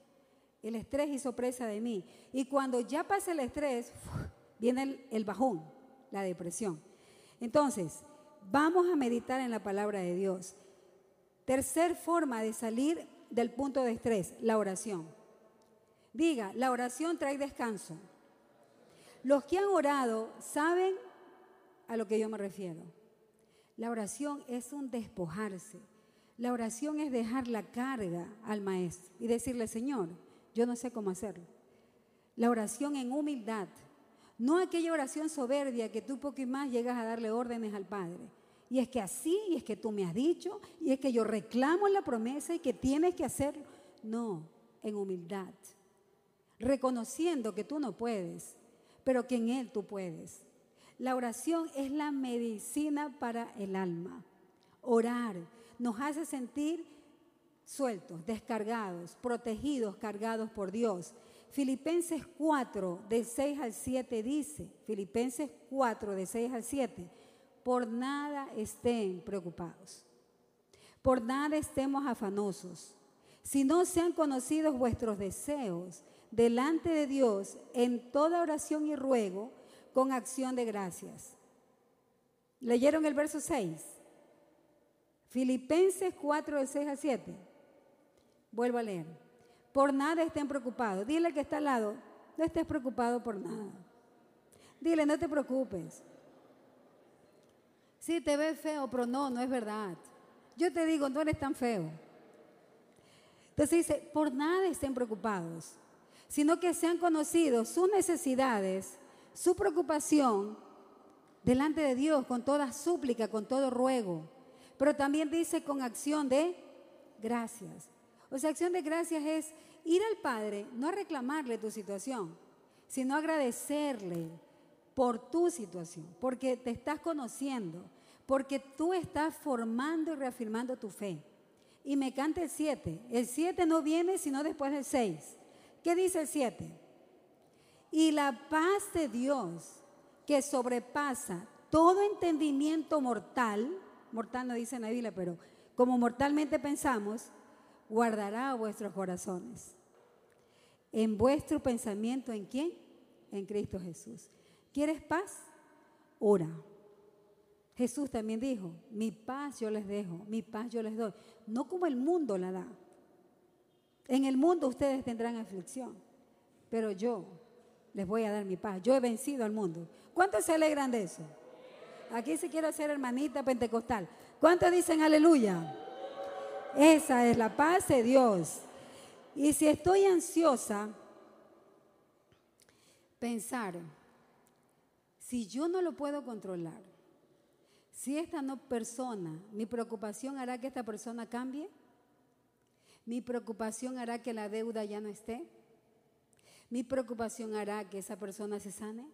El estrés hizo presa de mí. Y cuando ya pasa el estrés, viene el, el bajón, la depresión. Entonces, vamos a meditar en la palabra de Dios. Tercer forma de salir del punto de estrés, la oración. Diga, la oración trae descanso. Los que han orado saben a lo que yo me refiero. La oración es un despojarse. La oración es dejar la carga al maestro y decirle, Señor, yo no sé cómo hacerlo. La oración en humildad, no aquella oración soberbia que tú poco y más llegas a darle órdenes al Padre. Y es que así, y es que tú me has dicho, y es que yo reclamo la promesa y que tienes que hacerlo. No, en humildad, reconociendo que tú no puedes, pero que en Él tú puedes. La oración es la medicina para el alma. Orar nos hace sentir sueltos, descargados, protegidos, cargados por Dios. Filipenses 4, de 6 al 7 dice, Filipenses 4, de 6 al 7, por nada estén preocupados, por nada estemos afanosos, si no sean conocidos vuestros deseos delante de Dios en toda oración y ruego con acción de gracias. ¿Leyeron el verso 6? Filipenses 4, de 6 a 7. Vuelvo a leer. Por nada estén preocupados. Dile que está al lado, no estés preocupado por nada. Dile, no te preocupes. Sí, te ves feo, pero no, no es verdad. Yo te digo, no eres tan feo. Entonces dice, por nada estén preocupados sino que sean conocidos sus necesidades, su preocupación delante de Dios con toda súplica, con todo ruego. Pero también dice con acción de gracias. O sea, acción de gracias es ir al Padre, no a reclamarle tu situación, sino agradecerle por tu situación, porque te estás conociendo, porque tú estás formando y reafirmando tu fe. Y me canta el 7. El 7 no viene sino después del 6. ¿Qué dice el 7? Y la paz de Dios, que sobrepasa todo entendimiento mortal, mortal no dice la Biblia, pero como mortalmente pensamos, guardará vuestros corazones. En vuestro pensamiento, ¿en quién? En Cristo Jesús. ¿Quieres paz? Ora. Jesús también dijo, mi paz yo les dejo, mi paz yo les doy. No como el mundo la da. En el mundo ustedes tendrán aflicción, pero yo les voy a dar mi paz. Yo he vencido al mundo. ¿Cuántos se alegran de eso? Aquí se quiere hacer hermanita pentecostal. ¿Cuántos dicen aleluya? Esa es la paz de Dios. Y si estoy ansiosa, pensar, si yo no lo puedo controlar, si esta no persona, mi preocupación hará que esta persona cambie, mi preocupación hará que la deuda ya no esté. Mi preocupación hará que esa persona se sane.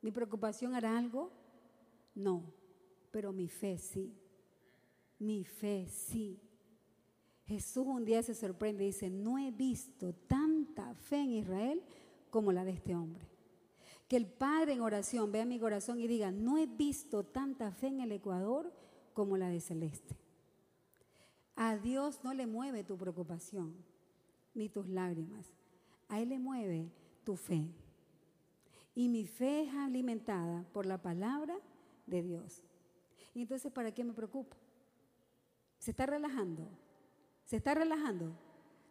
Mi preocupación hará algo. No, pero mi fe sí. Mi fe sí. Jesús un día se sorprende y dice, no he visto tanta fe en Israel como la de este hombre. Que el Padre en oración vea mi corazón y diga, no he visto tanta fe en el Ecuador como la de Celeste. A Dios no le mueve tu preocupación ni tus lágrimas. A Él le mueve tu fe. Y mi fe es alimentada por la palabra de Dios. Entonces, ¿para qué me preocupo? ¿Se está relajando? ¿Se está relajando?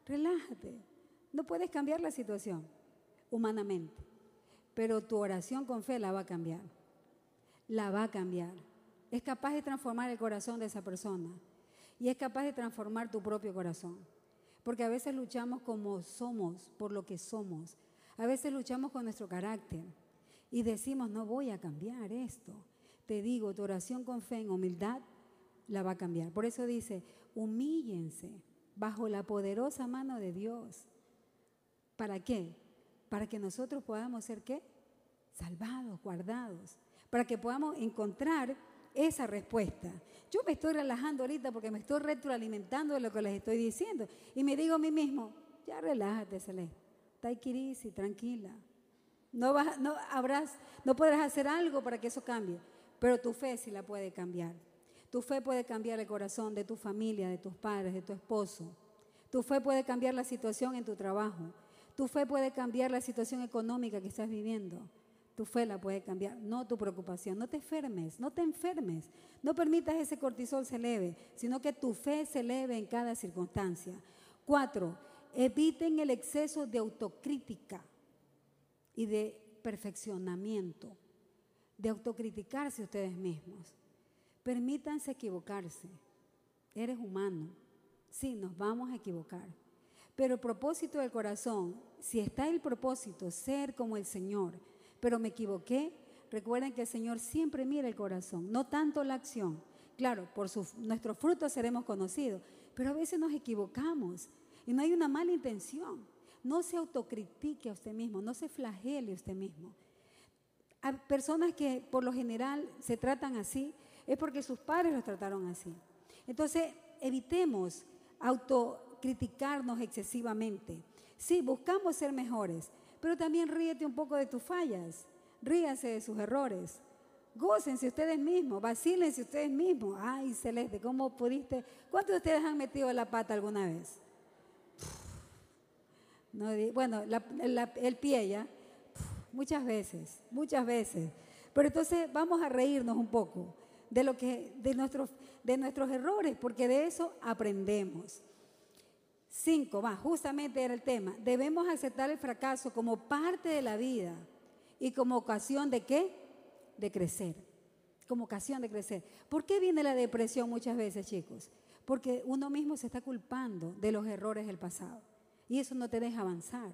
Relájate. No puedes cambiar la situación humanamente, pero tu oración con fe la va a cambiar. La va a cambiar. Es capaz de transformar el corazón de esa persona y es capaz de transformar tu propio corazón. Porque a veces luchamos como somos, por lo que somos. A veces luchamos con nuestro carácter y decimos, no voy a cambiar esto. Te digo, tu oración con fe en humildad la va a cambiar. Por eso dice, humíllense bajo la poderosa mano de Dios. ¿Para qué? Para que nosotros podamos ser qué? Salvados, guardados. Para que podamos encontrar esa respuesta. Yo me estoy relajando ahorita porque me estoy retroalimentando de lo que les estoy diciendo. Y me digo a mí mismo, ya relájate, Celeste. Taikirisi, tranquila. No, vas, no, habrás, no podrás hacer algo para que eso cambie, pero tu fe sí la puede cambiar. Tu fe puede cambiar el corazón de tu familia, de tus padres, de tu esposo. Tu fe puede cambiar la situación en tu trabajo. Tu fe puede cambiar la situación económica que estás viviendo. Tu fe la puede cambiar, no tu preocupación. No te enfermes, no te enfermes. No permitas ese cortisol se eleve, sino que tu fe se eleve en cada circunstancia. Cuatro, eviten el exceso de autocrítica y de perfeccionamiento, de autocriticarse ustedes mismos. Permítanse equivocarse. Eres humano. Sí, nos vamos a equivocar. Pero el propósito del corazón, si está el propósito, ser como el Señor, pero me equivoqué, recuerden que el Señor siempre mira el corazón, no tanto la acción. Claro, por nuestros frutos seremos conocidos, pero a veces nos equivocamos y no hay una mala intención. No se autocritique a usted mismo, no se flagele a usted mismo. Hay personas que por lo general se tratan así, es porque sus padres los trataron así. Entonces, evitemos autocriticarnos excesivamente. Sí, buscamos ser mejores, pero también ríete un poco de tus fallas, ríase de sus errores. Gócense ustedes mismos, vacílense ustedes mismos. Ay, Celeste, ¿cómo pudiste? ¿Cuántos de ustedes han metido la pata alguna vez? No, bueno, el pie ya, muchas veces, muchas veces. Pero entonces vamos a reírnos un poco de lo que de nuestros de nuestros errores, porque de eso aprendemos. Cinco, va, justamente era el tema. Debemos aceptar el fracaso como parte de la vida y como ocasión de qué? De crecer. Como ocasión de crecer. ¿Por qué viene la depresión muchas veces, chicos? Porque uno mismo se está culpando de los errores del pasado y eso no te deja avanzar.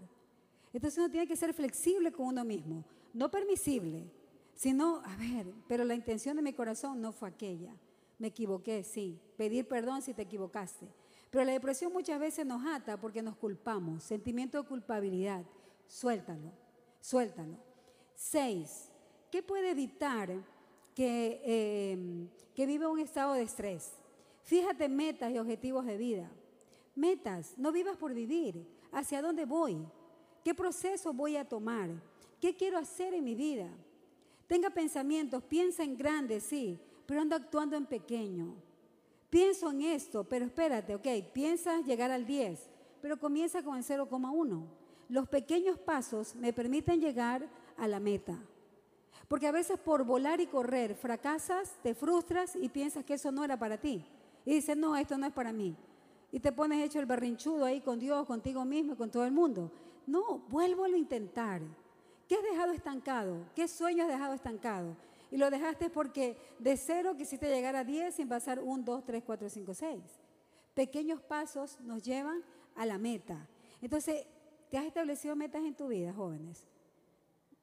Entonces uno tiene que ser flexible con uno mismo, no permisible, sino, a ver, pero la intención de mi corazón no fue aquella. Me equivoqué, sí. Pedir perdón si te equivocaste. Pero la depresión muchas veces nos ata porque nos culpamos. Sentimiento de culpabilidad. Suéltalo, suéltalo. Seis, ¿qué puede evitar que, eh, que viva un estado de estrés? Fíjate metas y objetivos de vida. Metas, no vivas por vivir. ¿Hacia dónde voy? ¿Qué proceso voy a tomar? ¿Qué quiero hacer en mi vida? Tenga pensamientos, piensa en grande, sí, pero anda actuando en pequeño. Pienso en esto, pero espérate, ok, piensa llegar al 10, pero comienza con el 0,1. Los pequeños pasos me permiten llegar a la meta. Porque a veces por volar y correr fracasas, te frustras y piensas que eso no era para ti. Y dices, no, esto no es para mí y te pones hecho el berrinchudo ahí con Dios, contigo mismo y con todo el mundo. No, vuelvo a intentar. ¿Qué has dejado estancado? ¿Qué sueño has dejado estancado? Y lo dejaste porque de cero quisiste llegar a 10 sin pasar 1, 2, 3, 4, 5, 6. Pequeños pasos nos llevan a la meta. Entonces, ¿te has establecido metas en tu vida, jóvenes?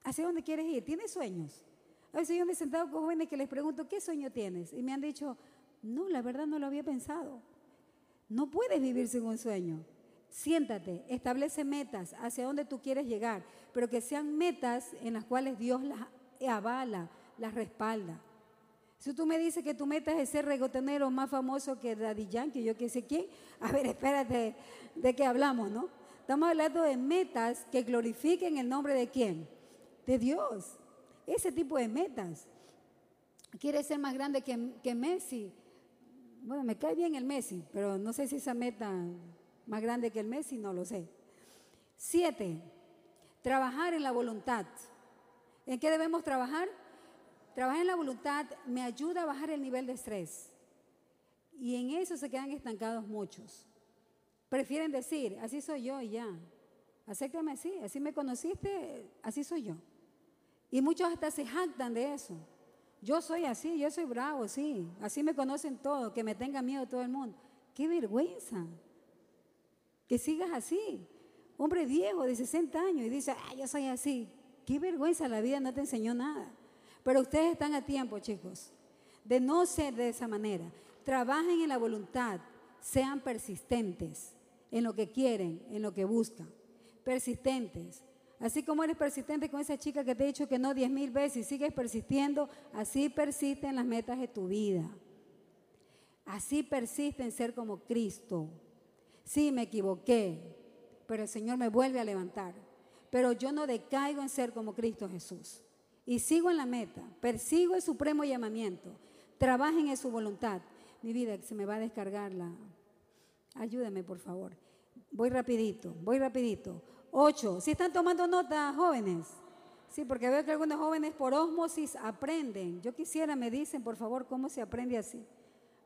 ¿Hacia dónde quieres ir? ¿Tienes sueños? A veces yo me he sentado con jóvenes que les pregunto, ¿qué sueño tienes? Y me han dicho, no, la verdad no lo había pensado. No puedes vivir sin un sueño. Siéntate, establece metas hacia donde tú quieres llegar, pero que sean metas en las cuales Dios las avala, las respalda. Si tú me dices que tu meta es ser regotenero más famoso que Daddy Yankee, yo qué sé quién, a ver, espérate, ¿de qué hablamos, no? Estamos hablando de metas que glorifiquen el nombre de quién? De Dios. Ese tipo de metas. ¿Quieres ser más grande que, que Messi? Bueno, me cae bien el Messi, pero no sé si esa meta más grande que el Messi, no lo sé. Siete, trabajar en la voluntad. ¿En qué debemos trabajar? Trabajar en la voluntad me ayuda a bajar el nivel de estrés. Y en eso se quedan estancados muchos. Prefieren decir, así soy yo y ya. Acéptame así, así me conociste, así soy yo. Y muchos hasta se jactan de eso. Yo soy así, yo soy bravo, sí. Así me conocen todos, que me tenga miedo todo el mundo. ¡Qué vergüenza! Que sigas así. Hombre viejo de 60 años y dice, ah, yo soy así. ¡Qué vergüenza! La vida no te enseñó nada. Pero ustedes están a tiempo, chicos, de no ser de esa manera. Trabajen en la voluntad, sean persistentes en lo que quieren, en lo que buscan. Persistentes. Así como eres persistente con esa chica que te ha dicho que no diez mil veces y sigues persistiendo, así persiste en las metas de tu vida. Así persiste en ser como Cristo. Sí, me equivoqué, pero el Señor me vuelve a levantar. Pero yo no decaigo en ser como Cristo Jesús. Y sigo en la meta, persigo el supremo llamamiento, trabajen en su voluntad. Mi vida se me va a descargar la... Ayúdame, por favor. Voy rapidito, voy rapidito. Ocho. ¿Si están tomando nota, jóvenes? Sí, porque veo que algunos jóvenes por osmosis aprenden. Yo quisiera, me dicen, por favor, cómo se aprende así.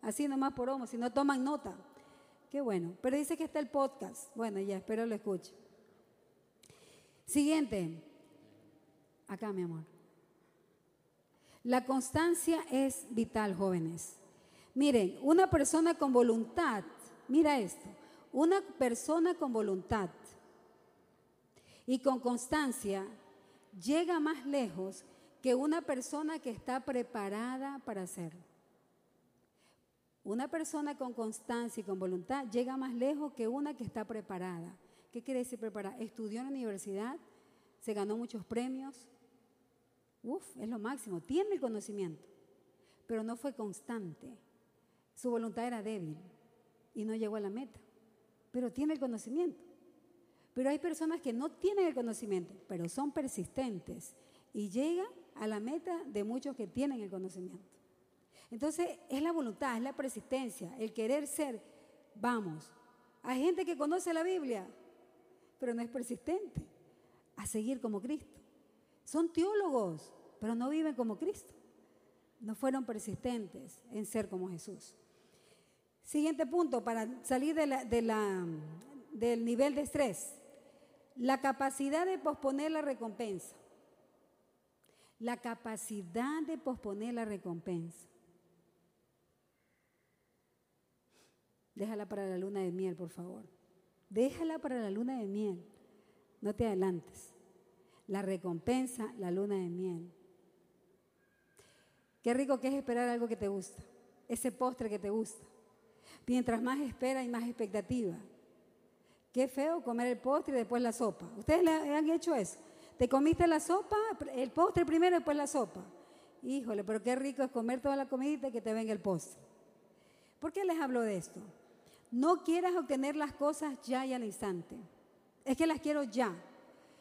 Así nomás por osmosis, no toman nota. Qué bueno. Pero dice que está el podcast. Bueno, ya, espero lo escuche. Siguiente. Acá, mi amor. La constancia es vital, jóvenes. Miren, una persona con voluntad, mira esto, una persona con voluntad y con constancia llega más lejos que una persona que está preparada para hacerlo. Una persona con constancia y con voluntad llega más lejos que una que está preparada. ¿Qué quiere decir preparada? Estudió en la universidad, se ganó muchos premios. Uf, es lo máximo. Tiene el conocimiento, pero no fue constante. Su voluntad era débil y no llegó a la meta, pero tiene el conocimiento. Pero hay personas que no tienen el conocimiento, pero son persistentes y llegan a la meta de muchos que tienen el conocimiento. Entonces, es la voluntad, es la persistencia, el querer ser, vamos. Hay gente que conoce la Biblia, pero no es persistente a seguir como Cristo. Son teólogos, pero no viven como Cristo. No fueron persistentes en ser como Jesús. Siguiente punto, para salir del nivel de estrés. La capacidad de posponer la recompensa. La capacidad de posponer la recompensa. Déjala para la luna de miel, por favor. Déjala para la luna de miel. No te adelantes. La recompensa, la luna de miel. Qué rico que es esperar algo que te gusta. Ese postre que te gusta. Mientras más espera y más expectativa. Qué feo comer el postre y después la sopa. ¿Ustedes han hecho eso? Te comiste la sopa, el postre primero y después la sopa. Híjole, pero qué rico es comer toda la comida y que te venga el postre. ¿Por qué les hablo de esto? No quieras obtener las cosas ya y al instante. Es que las quiero ya.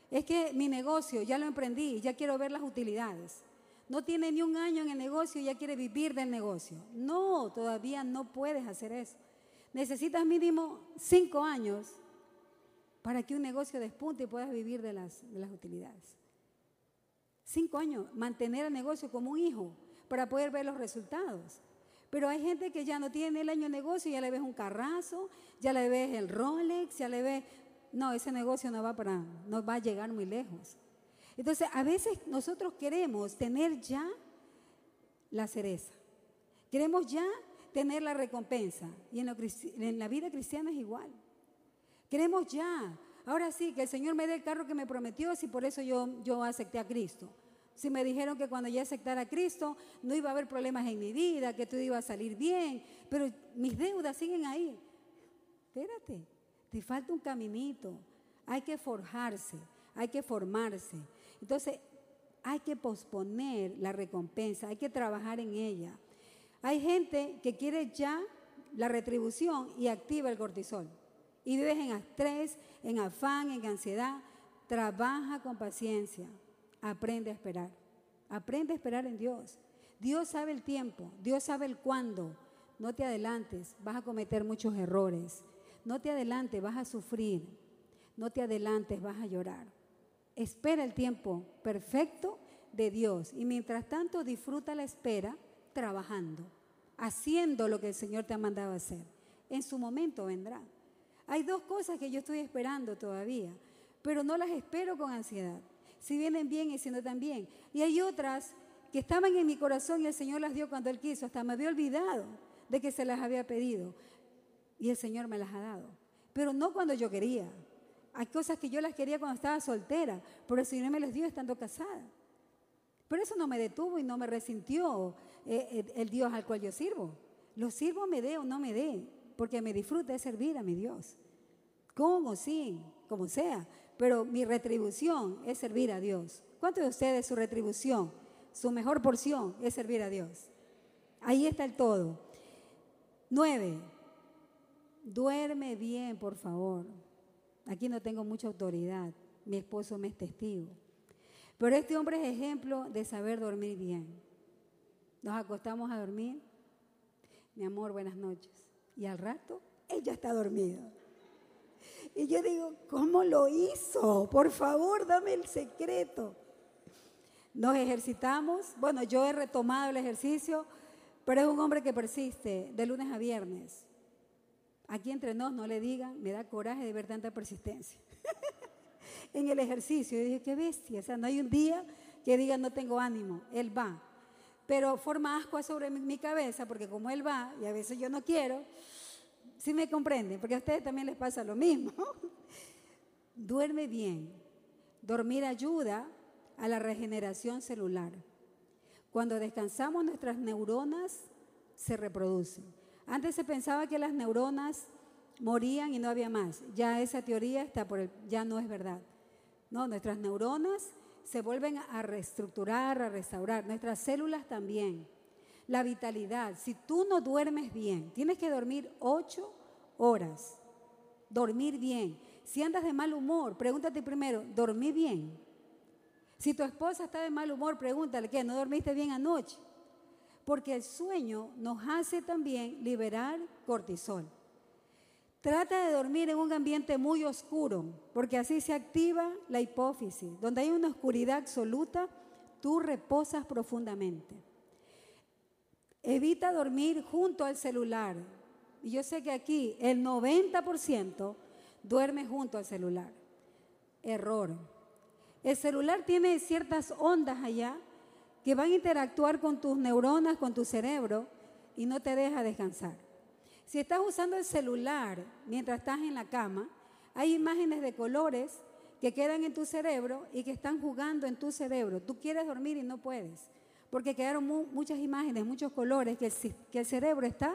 Es que mi negocio ya lo emprendí, ya quiero ver las utilidades. No tiene ni un año en el negocio y ya quiere vivir del negocio. No, todavía no puedes hacer eso. Necesitas mínimo cinco años para que un negocio despunte y puedas vivir de las, de las utilidades. Cinco años, mantener el negocio como un hijo para poder ver los resultados. Pero hay gente que ya no tiene el año de negocio ya le ves un carrazo, ya le ves el Rolex, ya le ves, no, ese negocio no va para, no va a llegar muy lejos. Entonces, a veces nosotros queremos tener ya la cereza. Queremos ya tener la recompensa. Y en, en la vida cristiana es igual. Queremos ya. Ahora sí, que el Señor me dé el carro que me prometió, si por eso yo, yo acepté a Cristo. Si me dijeron que cuando ya aceptara a Cristo no iba a haber problemas en mi vida, que todo iba a salir bien, pero mis deudas siguen ahí. Espérate, te falta un caminito. Hay que forjarse, hay que formarse. Entonces, hay que posponer la recompensa, hay que trabajar en ella. Hay gente que quiere ya la retribución y activa el cortisol y vives en estrés, en afán, en ansiedad, trabaja con paciencia. Aprende a esperar. Aprende a esperar en Dios. Dios sabe el tiempo, Dios sabe el cuándo. No te adelantes, vas a cometer muchos errores. No te adelantes, vas a sufrir. No te adelantes, vas a llorar. Espera el tiempo perfecto de Dios y mientras tanto disfruta la espera trabajando, haciendo lo que el Señor te ha mandado hacer. En su momento vendrá. Hay dos cosas que yo estoy esperando todavía, pero no las espero con ansiedad. Si vienen bien y si no tan bien. Y hay otras que estaban en mi corazón y el Señor las dio cuando Él quiso. Hasta me había olvidado de que se las había pedido. Y el Señor me las ha dado. Pero no cuando yo quería. Hay cosas que yo las quería cuando estaba soltera, pero el Señor me las dio estando casada. Pero eso no me detuvo y no me resintió eh, eh, el Dios al cual yo sirvo. Lo sirvo me dé o no me dé, porque me disfruta de servir a mi Dios. Con o como sea. Pero mi retribución es servir a Dios. ¿Cuántos de ustedes su retribución, su mejor porción es servir a Dios? Ahí está el todo. Nueve, duerme bien, por favor. Aquí no tengo mucha autoridad. Mi esposo me es testigo. Pero este hombre es ejemplo de saber dormir bien. Nos acostamos a dormir. Mi amor, buenas noches. Y al rato, él ya está dormido. Y yo digo, ¿cómo lo hizo? Por favor, dame el secreto. Nos ejercitamos. Bueno, yo he retomado el ejercicio, pero es un hombre que persiste de lunes a viernes. Aquí entre nos, no le digan, me da coraje de ver tanta persistencia. en el ejercicio, yo dije, qué bestia. O sea, no hay un día que diga, no tengo ánimo. Él va. Pero forma ascua sobre mi cabeza, porque como él va, y a veces yo no quiero, ¿Sí me comprenden? Porque a ustedes también les pasa lo mismo. Duerme bien. Dormir ayuda a la regeneración celular. Cuando descansamos nuestras neuronas se reproducen. Antes se pensaba que las neuronas morían y no había más. Ya esa teoría está por ya no es verdad. No, nuestras neuronas se vuelven a reestructurar, a restaurar. Nuestras células también la vitalidad. Si tú no duermes bien, tienes que dormir ocho horas. Dormir bien. Si andas de mal humor, pregúntate primero, ¿dormí bien? Si tu esposa está de mal humor, pregúntale, ¿qué? ¿No dormiste bien anoche? Porque el sueño nos hace también liberar cortisol. Trata de dormir en un ambiente muy oscuro, porque así se activa la hipófisis. Donde hay una oscuridad absoluta, tú reposas profundamente. Evita dormir junto al celular. Y yo sé que aquí el 90% duerme junto al celular. Error. El celular tiene ciertas ondas allá que van a interactuar con tus neuronas, con tu cerebro y no te deja descansar. Si estás usando el celular mientras estás en la cama, hay imágenes de colores que quedan en tu cerebro y que están jugando en tu cerebro. Tú quieres dormir y no puedes porque quedaron muchas imágenes, muchos colores que el, cerebro está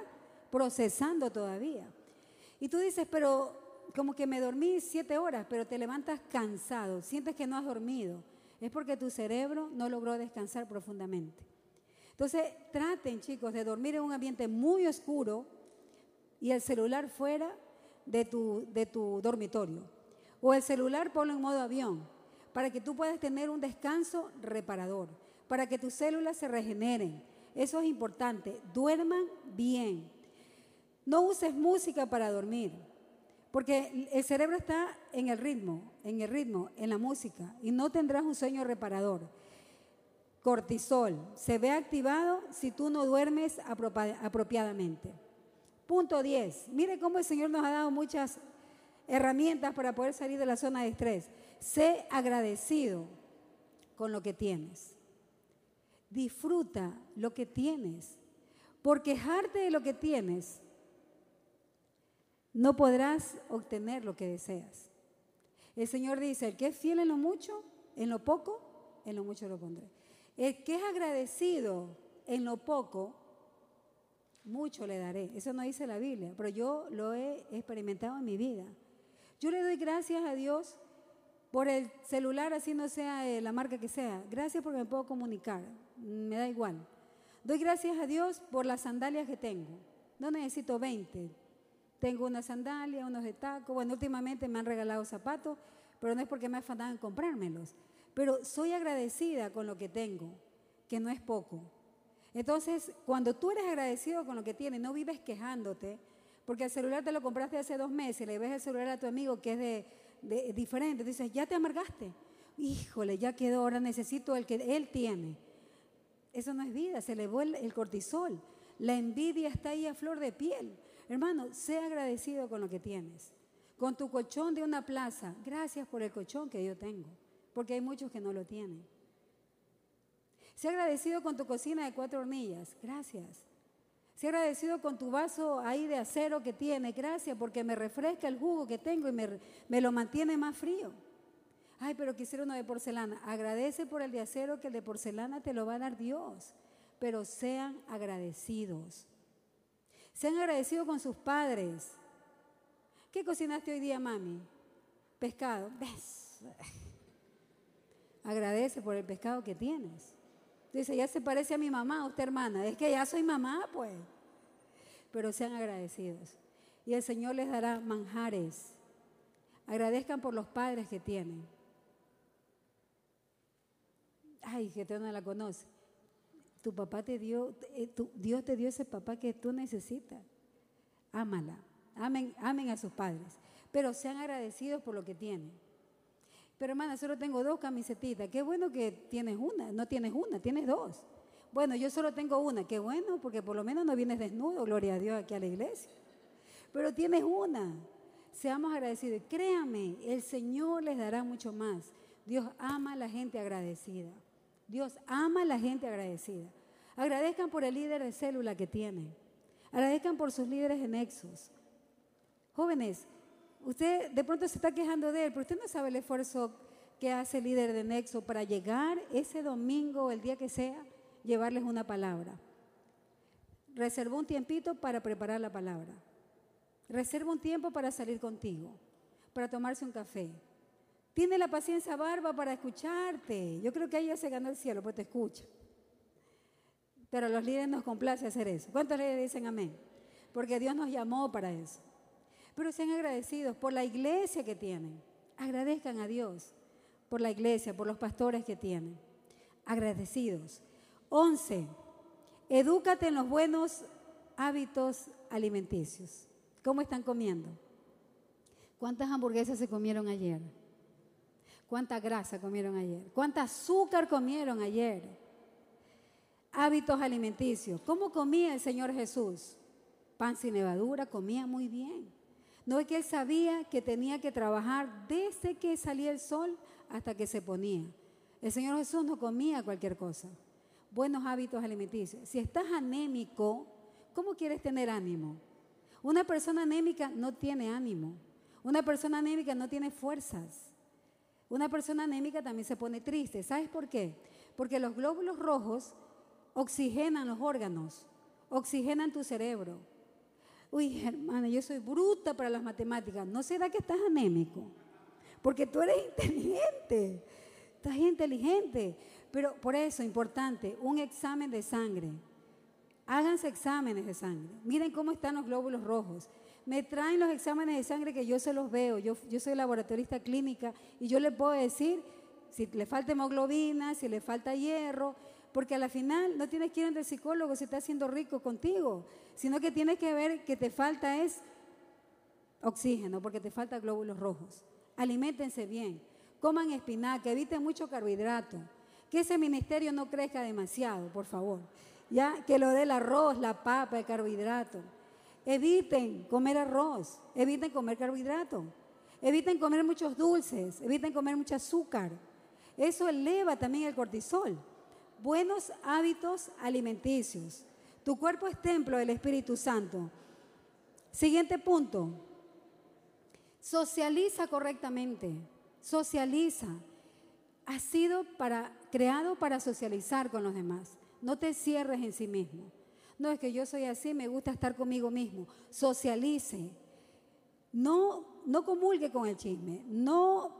procesando todavía. Y tú dices, pero como que me dormí siete horas, pero te levantas cansado, sientes que no has dormido. Es porque tu cerebro no logró descansar profundamente. Entonces, traten, chicos, de dormir en un ambiente muy oscuro y el celular fuera de tu, de tu dormitorio. O el celular ponlo en modo avión, para que tú puedas tener un descanso reparador para que tus células se regeneren. Eso es importante. Duerman bien. No uses música para dormir, porque el cerebro está en el ritmo, en el ritmo, en la música, y no tendrás un sueño reparador. Cortisol se ve activado si tú no duermes apropiadamente. Punto 10. Mire cómo el Señor nos ha dado muchas herramientas para poder salir de la zona de estrés. Sé agradecido con lo que tienes. Disfruta lo que tienes. Por quejarte de lo que tienes, no podrás obtener lo que deseas. El Señor dice, el que es fiel en lo mucho, en lo poco, en lo mucho lo pondré. El que es agradecido en lo poco, mucho le daré. Eso no dice la Biblia, pero yo lo he experimentado en mi vida. Yo le doy gracias a Dios por el celular, así no sea la marca que sea. Gracias porque me puedo comunicar me da igual. Doy gracias a Dios por las sandalias que tengo. No necesito 20. Tengo una sandalia, unos de taco. Bueno, últimamente me han regalado zapatos, pero no es porque me afanado en comprármelos. Pero soy agradecida con lo que tengo, que no es poco. Entonces, cuando tú eres agradecido con lo que tienes, no vives quejándote, porque el celular te lo compraste hace dos meses, le ves el celular a tu amigo que es de diferente, dices, ya te amargaste. Híjole, ya quedó, ahora necesito el que él tiene. Eso no es vida, se elevó el, el cortisol. La envidia está ahí a flor de piel. Hermano, sea agradecido con lo que tienes. Con tu colchón de una plaza, gracias por el colchón que yo tengo, porque hay muchos que no lo tienen. Sea agradecido con tu cocina de cuatro hornillas. Gracias. Sea agradecido con tu vaso ahí de acero que tiene. Gracias porque me refresca el jugo que tengo y me, me lo mantiene más frío. Ay, pero quisiera uno de porcelana. Agradece por el de acero que el de porcelana te lo va a dar Dios. Pero sean agradecidos. Sean agradecidos con sus padres. ¿Qué cocinaste hoy día, mami? Pescado. Agradece por el pescado que tienes. Dice, ya se parece a mi mamá, usted hermana. Es que ya soy mamá, pues. Pero sean agradecidos. Y el Señor les dará manjares. Agradezcan por los padres que tienen. Ay, que tú no la conoce. Tu papá te dio, eh, Dios te dio ese papá que tú necesitas. Ámala. Amen, amen a sus padres. Pero sean agradecidos por lo que tienen. Pero hermana, solo tengo dos camisetitas. Qué bueno que tienes una. No tienes una, tienes dos. Bueno, yo solo tengo una. Qué bueno, porque por lo menos no vienes desnudo, gloria a Dios, aquí a la iglesia. Pero tienes una. Seamos agradecidos. Créame, el Señor les dará mucho más. Dios ama a la gente agradecida. Dios ama a la gente agradecida. Agradezcan por el líder de célula que tienen. Agradezcan por sus líderes en Nexus. Jóvenes, usted de pronto se está quejando de él, pero usted no sabe el esfuerzo que hace el líder de Nexo para llegar ese domingo, el día que sea, llevarles una palabra. Reservó un tiempito para preparar la palabra. Reserva un tiempo para salir contigo, para tomarse un café, tiene la paciencia barba para escucharte. Yo creo que ella se ganó el cielo, pues te escucha. Pero a los líderes nos complace hacer eso. ¿Cuántos líderes dicen amén? Porque Dios nos llamó para eso. Pero sean agradecidos por la iglesia que tienen. Agradezcan a Dios por la iglesia, por los pastores que tienen. Agradecidos. Once, edúcate en los buenos hábitos alimenticios. ¿Cómo están comiendo? ¿Cuántas hamburguesas se comieron ayer? ¿Cuánta grasa comieron ayer? ¿Cuánta azúcar comieron ayer? Hábitos alimenticios. ¿Cómo comía el Señor Jesús? Pan sin levadura, comía muy bien. No es que él sabía que tenía que trabajar desde que salía el sol hasta que se ponía. El Señor Jesús no comía cualquier cosa. Buenos hábitos alimenticios. Si estás anémico, ¿cómo quieres tener ánimo? Una persona anémica no tiene ánimo. Una persona anémica no tiene fuerzas. Una persona anémica también se pone triste. ¿Sabes por qué? Porque los glóbulos rojos oxigenan los órganos, oxigenan tu cerebro. Uy, hermana, yo soy bruta para las matemáticas. ¿No será que estás anémico? Porque tú eres inteligente, estás inteligente. Pero por eso, importante, un examen de sangre. Háganse exámenes de sangre. Miren cómo están los glóbulos rojos me traen los exámenes de sangre que yo se los veo. Yo, soy laboratorista clínica y yo le puedo decir si le falta hemoglobina, si le falta hierro, porque a la final no tienes que ir al psicólogo si está haciendo rico contigo, sino que tienes que ver que te falta es oxígeno, porque te falta glóbulos rojos. Aliméntense bien, coman espinaca, eviten mucho carbohidrato, que ese ministerio no crezca demasiado, por favor. Ya que lo dé el arroz, la papa, el carbohidrato. Eviten comer arroz, eviten comer carbohidrato, eviten comer muchos dulces, eviten comer mucho azúcar. Eso eleva también el cortisol. Buenos hábitos alimenticios. Tu cuerpo es templo del Espíritu Santo. Siguiente punto. Socializa correctamente. Socializa. Ha sido para, creado para socializar con los demás. No te cierres en sí mismo. No, es que yo soy así, me gusta estar conmigo mismo. Socialice. No, no comulgue con el chisme. No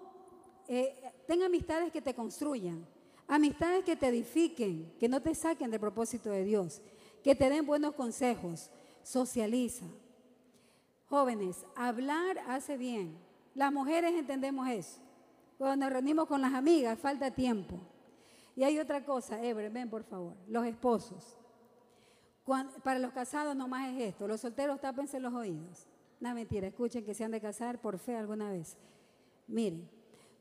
eh, amistades que te construyan. Amistades que te edifiquen, que no te saquen del propósito de Dios, que te den buenos consejos. Socializa. Jóvenes, hablar hace bien. Las mujeres entendemos eso. Cuando nos reunimos con las amigas, falta tiempo. Y hay otra cosa, Ebre, ven por favor. Los esposos para los casados nomás es esto, los solteros tápense los oídos. No, mentira, escuchen que se han de casar por fe alguna vez. Miren,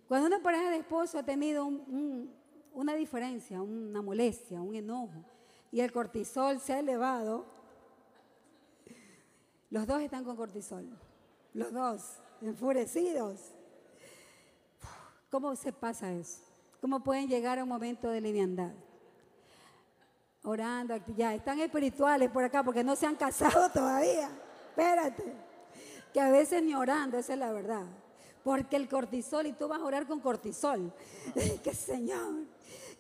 cuando una pareja de esposo ha tenido una diferencia, una molestia, un enojo, y el cortisol se ha elevado, los dos están con cortisol, los dos, enfurecidos. ¿Cómo se pasa eso? ¿Cómo pueden llegar a un momento de liviandad? Orando, ya, están espirituales por acá porque no se han casado todavía. Espérate. Que a veces ni orando, esa es la verdad. Porque el cortisol, y tú vas a orar con cortisol. que Señor,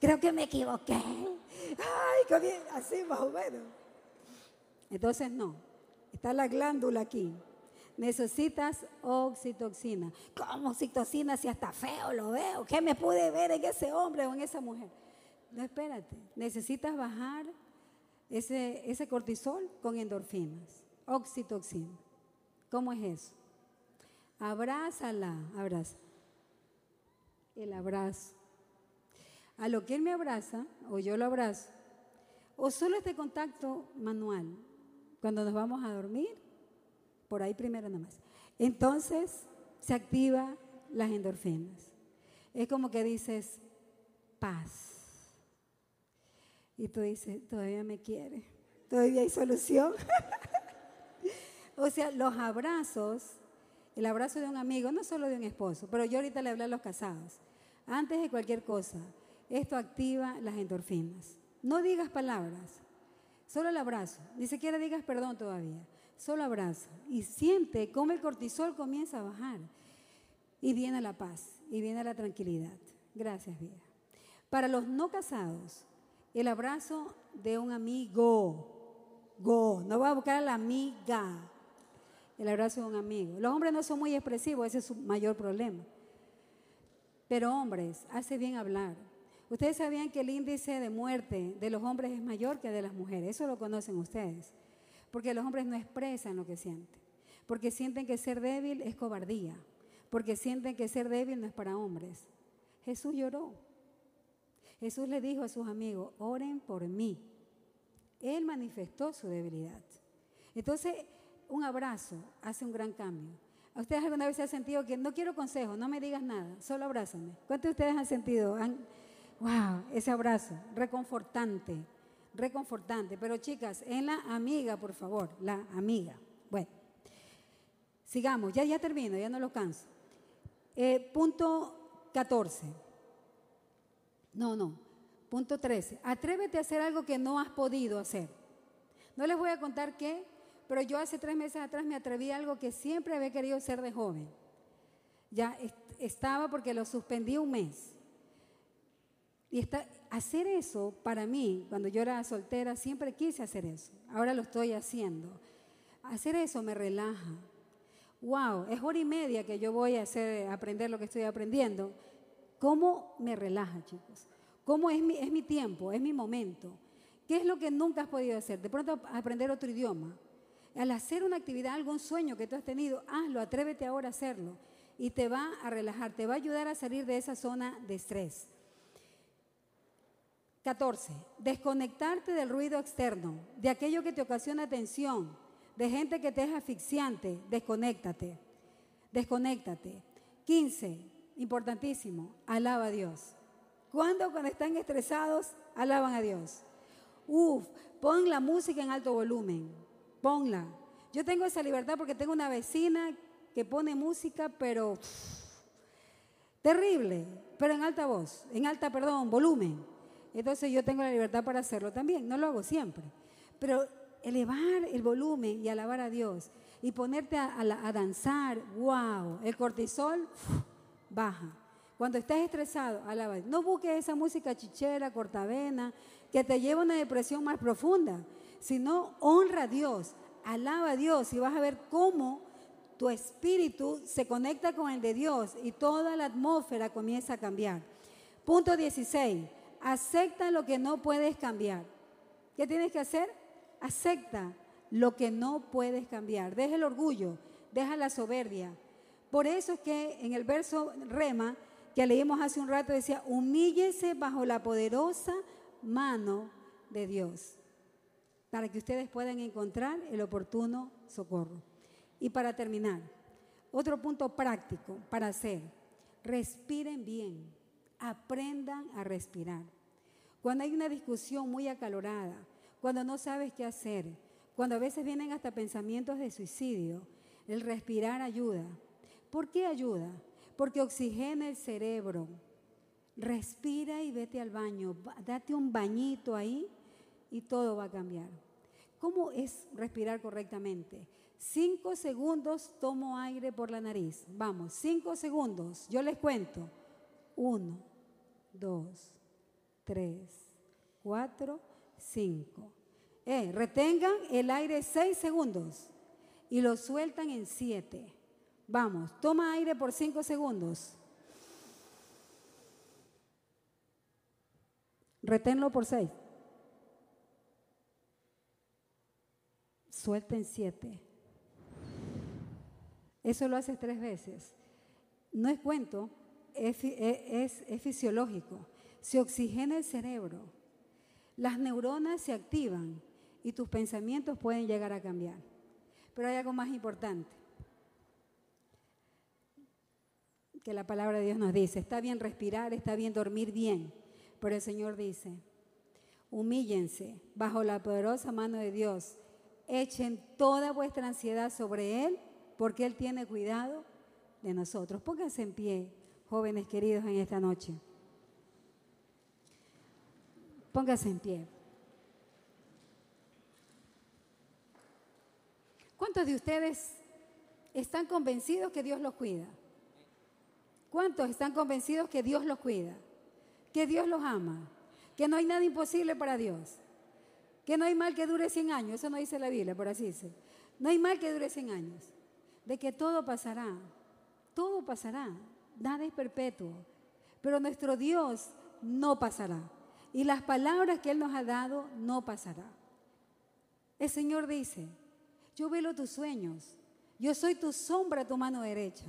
creo que me equivoqué. Ay, así más o menos. Entonces no, está la glándula aquí. Necesitas oxitoxina. ¿Cómo oxitoxina si hasta feo lo veo? ¿Qué me pude ver en ese hombre o en esa mujer? No, espérate. Necesitas bajar ese, ese cortisol con endorfinas. Oxitoxina. ¿Cómo es eso? Abrázala, abraza. El abrazo. A lo que él me abraza, o yo lo abrazo, o solo este contacto manual, cuando nos vamos a dormir, por ahí primero nada más. Entonces se activa las endorfinas. Es como que dices, paz. Y tú dices, todavía me quiere, todavía hay solución. o sea, los abrazos, el abrazo de un amigo, no solo de un esposo, pero yo ahorita le hablé a los casados. Antes de cualquier cosa, esto activa las endorfinas. No digas palabras, solo el abrazo. Ni siquiera digas perdón todavía solo abraza y siente cómo el cortisol comienza a bajar. Y viene la paz y viene la tranquilidad. Gracias, vida. Para los no casados, el abrazo de un amigo. Go, no va a buscar a la amiga. El abrazo de un amigo. Los hombres no son muy expresivos, ese es su mayor problema. Pero hombres, hace bien hablar. Ustedes sabían que el índice de muerte de los hombres es mayor que de las mujeres. Eso lo conocen ustedes. Porque los hombres no expresan lo que sienten. Porque sienten que ser débil es cobardía. Porque sienten que ser débil no es para hombres. Jesús lloró. Jesús le dijo a sus amigos, oren por mí. Él manifestó su debilidad. Entonces, un abrazo hace un gran cambio. ¿A ustedes alguna vez se han sentido que no quiero consejo, no me digas nada, solo abrázame? ¿Cuántos de ustedes han sentido? wow, ese abrazo, reconfortante, reconfortante. Pero chicas, en la amiga, por favor, la amiga. Bueno, sigamos, ya, ya termino, ya no lo canso. Eh, punto 14. No, no. Punto 13. Atrévete a hacer algo que no has podido hacer. No les voy a contar qué, pero yo hace tres meses atrás me atreví a algo que siempre había querido ser de joven. Ya estaba porque lo suspendí un mes. Y está, hacer eso para mí, cuando yo era soltera, siempre quise hacer eso. Ahora lo estoy haciendo. Hacer eso me relaja. Wow, es hora y media que yo voy a hacer, aprender lo que estoy aprendiendo. ¿Cómo me relaja, chicos? ¿Cómo es mi, es mi tiempo, es mi momento? ¿Qué es lo que nunca has podido hacer? De pronto aprender otro idioma. Al hacer una actividad, algún sueño que tú has tenido, hazlo, atrévete ahora a hacerlo. Y te va a relajar, te va a ayudar a salir de esa zona de estrés. 14. Desconectarte del ruido externo, de aquello que te ocasiona tensión, de gente que te es asfixiante. Desconéctate. Desconéctate. 15. Importantísimo. Alaba a Dios. ¿Cuándo? Cuando están estresados, alaban a Dios. Uf, pon la música en alto volumen. Ponla. Yo tengo esa libertad porque tengo una vecina que pone música, pero terrible, pero en alta voz, en alta, perdón, volumen. Entonces yo tengo la libertad para hacerlo también, no lo hago siempre. Pero elevar el volumen y alabar a Dios y ponerte a, danzar, wow, el cortisol baja. Cuando estás estresado, alaba. No busques esa música chichera, cortavena, que te lleva a una depresión más profunda, sino honra a Dios, alaba a Dios y vas a ver cómo tu espíritu se conecta con el de Dios y toda la atmósfera comienza a cambiar. Punto 16. Acepta lo que no puedes cambiar. ¿Qué tienes que hacer? Acepta lo que no puedes cambiar. Deja el orgullo, deja la soberbia. Por eso es que en el verso rema que leímos hace un rato decía, humíllese bajo la poderosa mano de Dios, para que ustedes puedan encontrar el oportuno socorro. Y para terminar, otro punto práctico para hacer, respiren bien, aprendan a respirar. Cuando hay una discusión muy acalorada, cuando no sabes qué hacer, cuando a veces vienen hasta pensamientos de suicidio, el respirar ayuda. ¿Por qué ayuda? Porque oxigena el cerebro. Respira y vete al baño. Date un bañito ahí y todo va a cambiar. ¿Cómo es respirar correctamente? Cinco segundos tomo aire por la nariz. Vamos, cinco segundos. Yo les cuento. Uno, dos, tres, cuatro, cinco. Eh, retengan el aire seis segundos y lo sueltan en siete. Vamos, toma aire por cinco segundos. Reténlo por seis. Suelten siete. Eso lo haces tres veces. No es cuento, es, es fisiológico. Se oxigena el cerebro, las neuronas se activan y tus pensamientos pueden llegar a cambiar. Pero hay algo más importante que la palabra de Dios nos dice. Está bien respirar, está bien dormir bien, pero el Señor dice, humíllense bajo la poderosa mano de Dios, echen toda vuestra ansiedad sobre Él, porque Él tiene cuidado de nosotros. Pónganse en pie, jóvenes queridos, en esta noche. Pónganse en pie. ¿Cuántos de ustedes están convencidos que Dios los cuida? ¿Cuántos están convencidos que Dios los cuida? Que Dios los ama, que no hay nada imposible para Dios, que no hay mal que dure 100 años, eso no dice la Biblia, por así dice. No hay mal que dure 100 años, de que todo pasará, todo pasará, nada es perpetuo, pero nuestro Dios no pasará y las palabras que Él nos ha dado no pasará. El Señor dice, yo velo tus sueños. Yo soy tu sombra, tu mano derecha.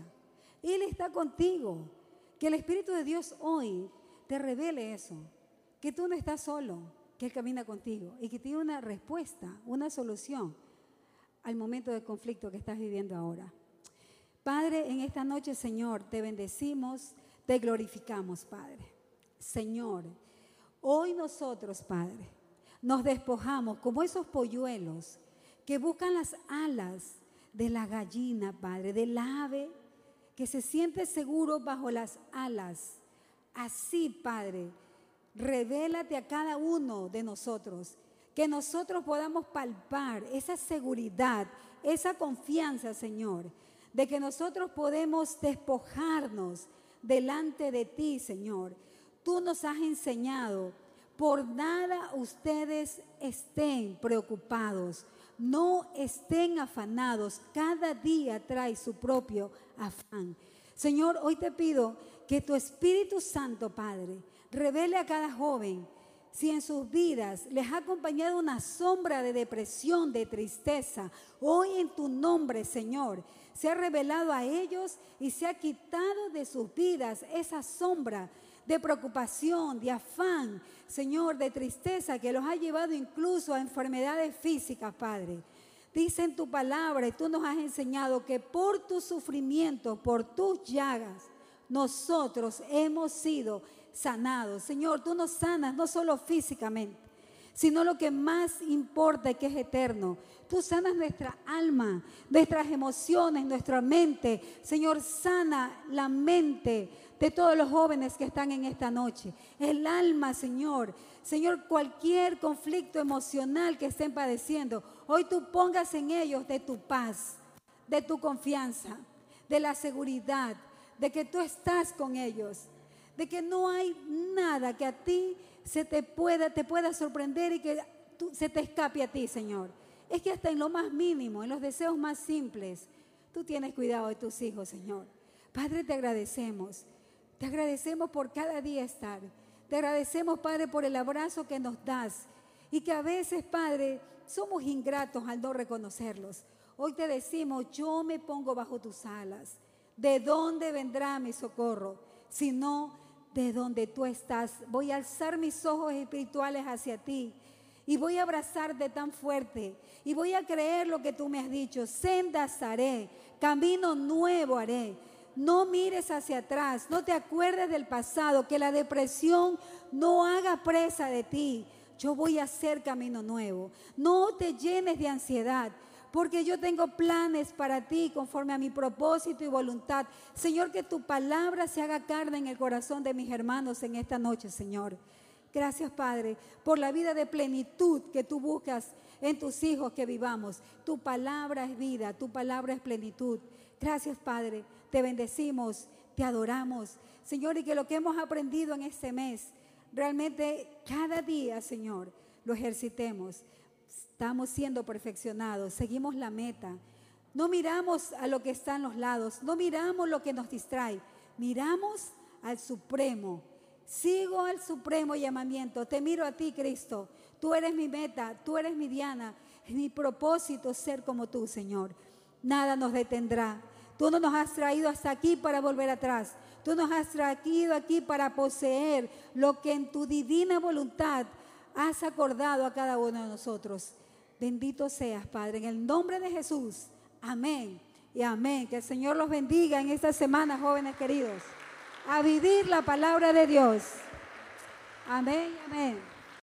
Él está contigo. Que el Espíritu de Dios hoy te revele eso. Que tú no estás solo, que Él camina contigo y que tiene una respuesta, una solución al momento de conflicto que estás viviendo ahora. Padre, en esta noche, Señor, te bendecimos, te glorificamos, Padre. Señor, hoy nosotros, Padre, nos despojamos como esos polluelos que buscan las alas de la gallina, Padre, del ave, que se siente seguro bajo las alas. Así, Padre, revélate a cada uno de nosotros, que nosotros podamos palpar esa seguridad, esa confianza, Señor, de que nosotros podemos despojarnos delante de ti, Señor. Tú nos has enseñado, por nada ustedes estén preocupados no estén afanados, cada día trae su propio afán. Señor, hoy te pido que tu Espíritu Santo, Padre, revele a cada joven si en sus vidas les ha acompañado una sombra de depresión, de tristeza, hoy en tu nombre, Señor, se ha revelado a ellos y se ha quitado de sus vidas esa sombra de preocupación, de afán, Señor, de tristeza que los ha llevado incluso a enfermedades físicas, Padre. Dice en tu palabra y tú nos has enseñado que por tu sufrimiento, por tus llagas, nosotros hemos sido sanados. Señor, tú nos sanas no solo físicamente, sino lo que más importa que es eterno. Tú sanas nuestra alma, nuestras emociones, nuestra mente. Señor, sana la mente de todos los jóvenes que están en esta noche. El alma, Señor. Señor, cualquier conflicto emocional que estén padeciendo, hoy tú pongas en ellos de tu paz, de tu confianza, de la seguridad, de que tú estás con ellos, de que no hay nada que a ti se te pueda, te pueda sorprender y que se te escape a ti, Señor. Es que hasta en lo más mínimo, en los deseos más simples, tú tienes cuidado de tus hijos, Señor. Padre, te agradecemos. Te agradecemos por cada día estar. Te agradecemos, Padre, por el abrazo que nos das. Y que a veces, Padre, somos ingratos al no reconocerlos. Hoy te decimos, yo me pongo bajo tus alas. ¿De dónde vendrá mi socorro? Si no, de donde tú estás. Voy a alzar mis ojos espirituales hacia ti y voy a abrazarte tan fuerte y voy a creer lo que tú me has dicho. Sendas haré, camino nuevo haré. No mires hacia atrás, no te acuerdes del pasado, que la depresión no haga presa de ti. Yo voy a hacer camino nuevo. No te llenes de ansiedad, porque yo tengo planes para ti conforme a mi propósito y voluntad. Señor, que tu palabra se haga carne en el corazón de mis hermanos en esta noche, Señor. Gracias, Padre, por la vida de plenitud que tú buscas en tus hijos que vivamos. Tu palabra es vida, tu palabra es plenitud. Gracias, Padre. Te bendecimos, te adoramos. Señor, y que lo que hemos aprendido en este mes, realmente cada día, Señor, lo ejercitemos. Estamos siendo perfeccionados, seguimos la meta. No miramos a lo que está en los lados, no miramos lo que nos distrae, miramos al Supremo. Sigo al Supremo llamamiento, te miro a ti, Cristo. Tú eres mi meta, tú eres mi Diana. Es mi propósito ser como tú, Señor. Nada nos detendrá. Tú no nos has traído hasta aquí para volver atrás. Tú nos has traído aquí para poseer lo que en tu divina voluntad has acordado a cada uno de nosotros. Bendito seas, Padre, en el nombre de Jesús. Amén y amén. Que el Señor los bendiga en esta semana, jóvenes queridos. A vivir la palabra de Dios. Amén y amén.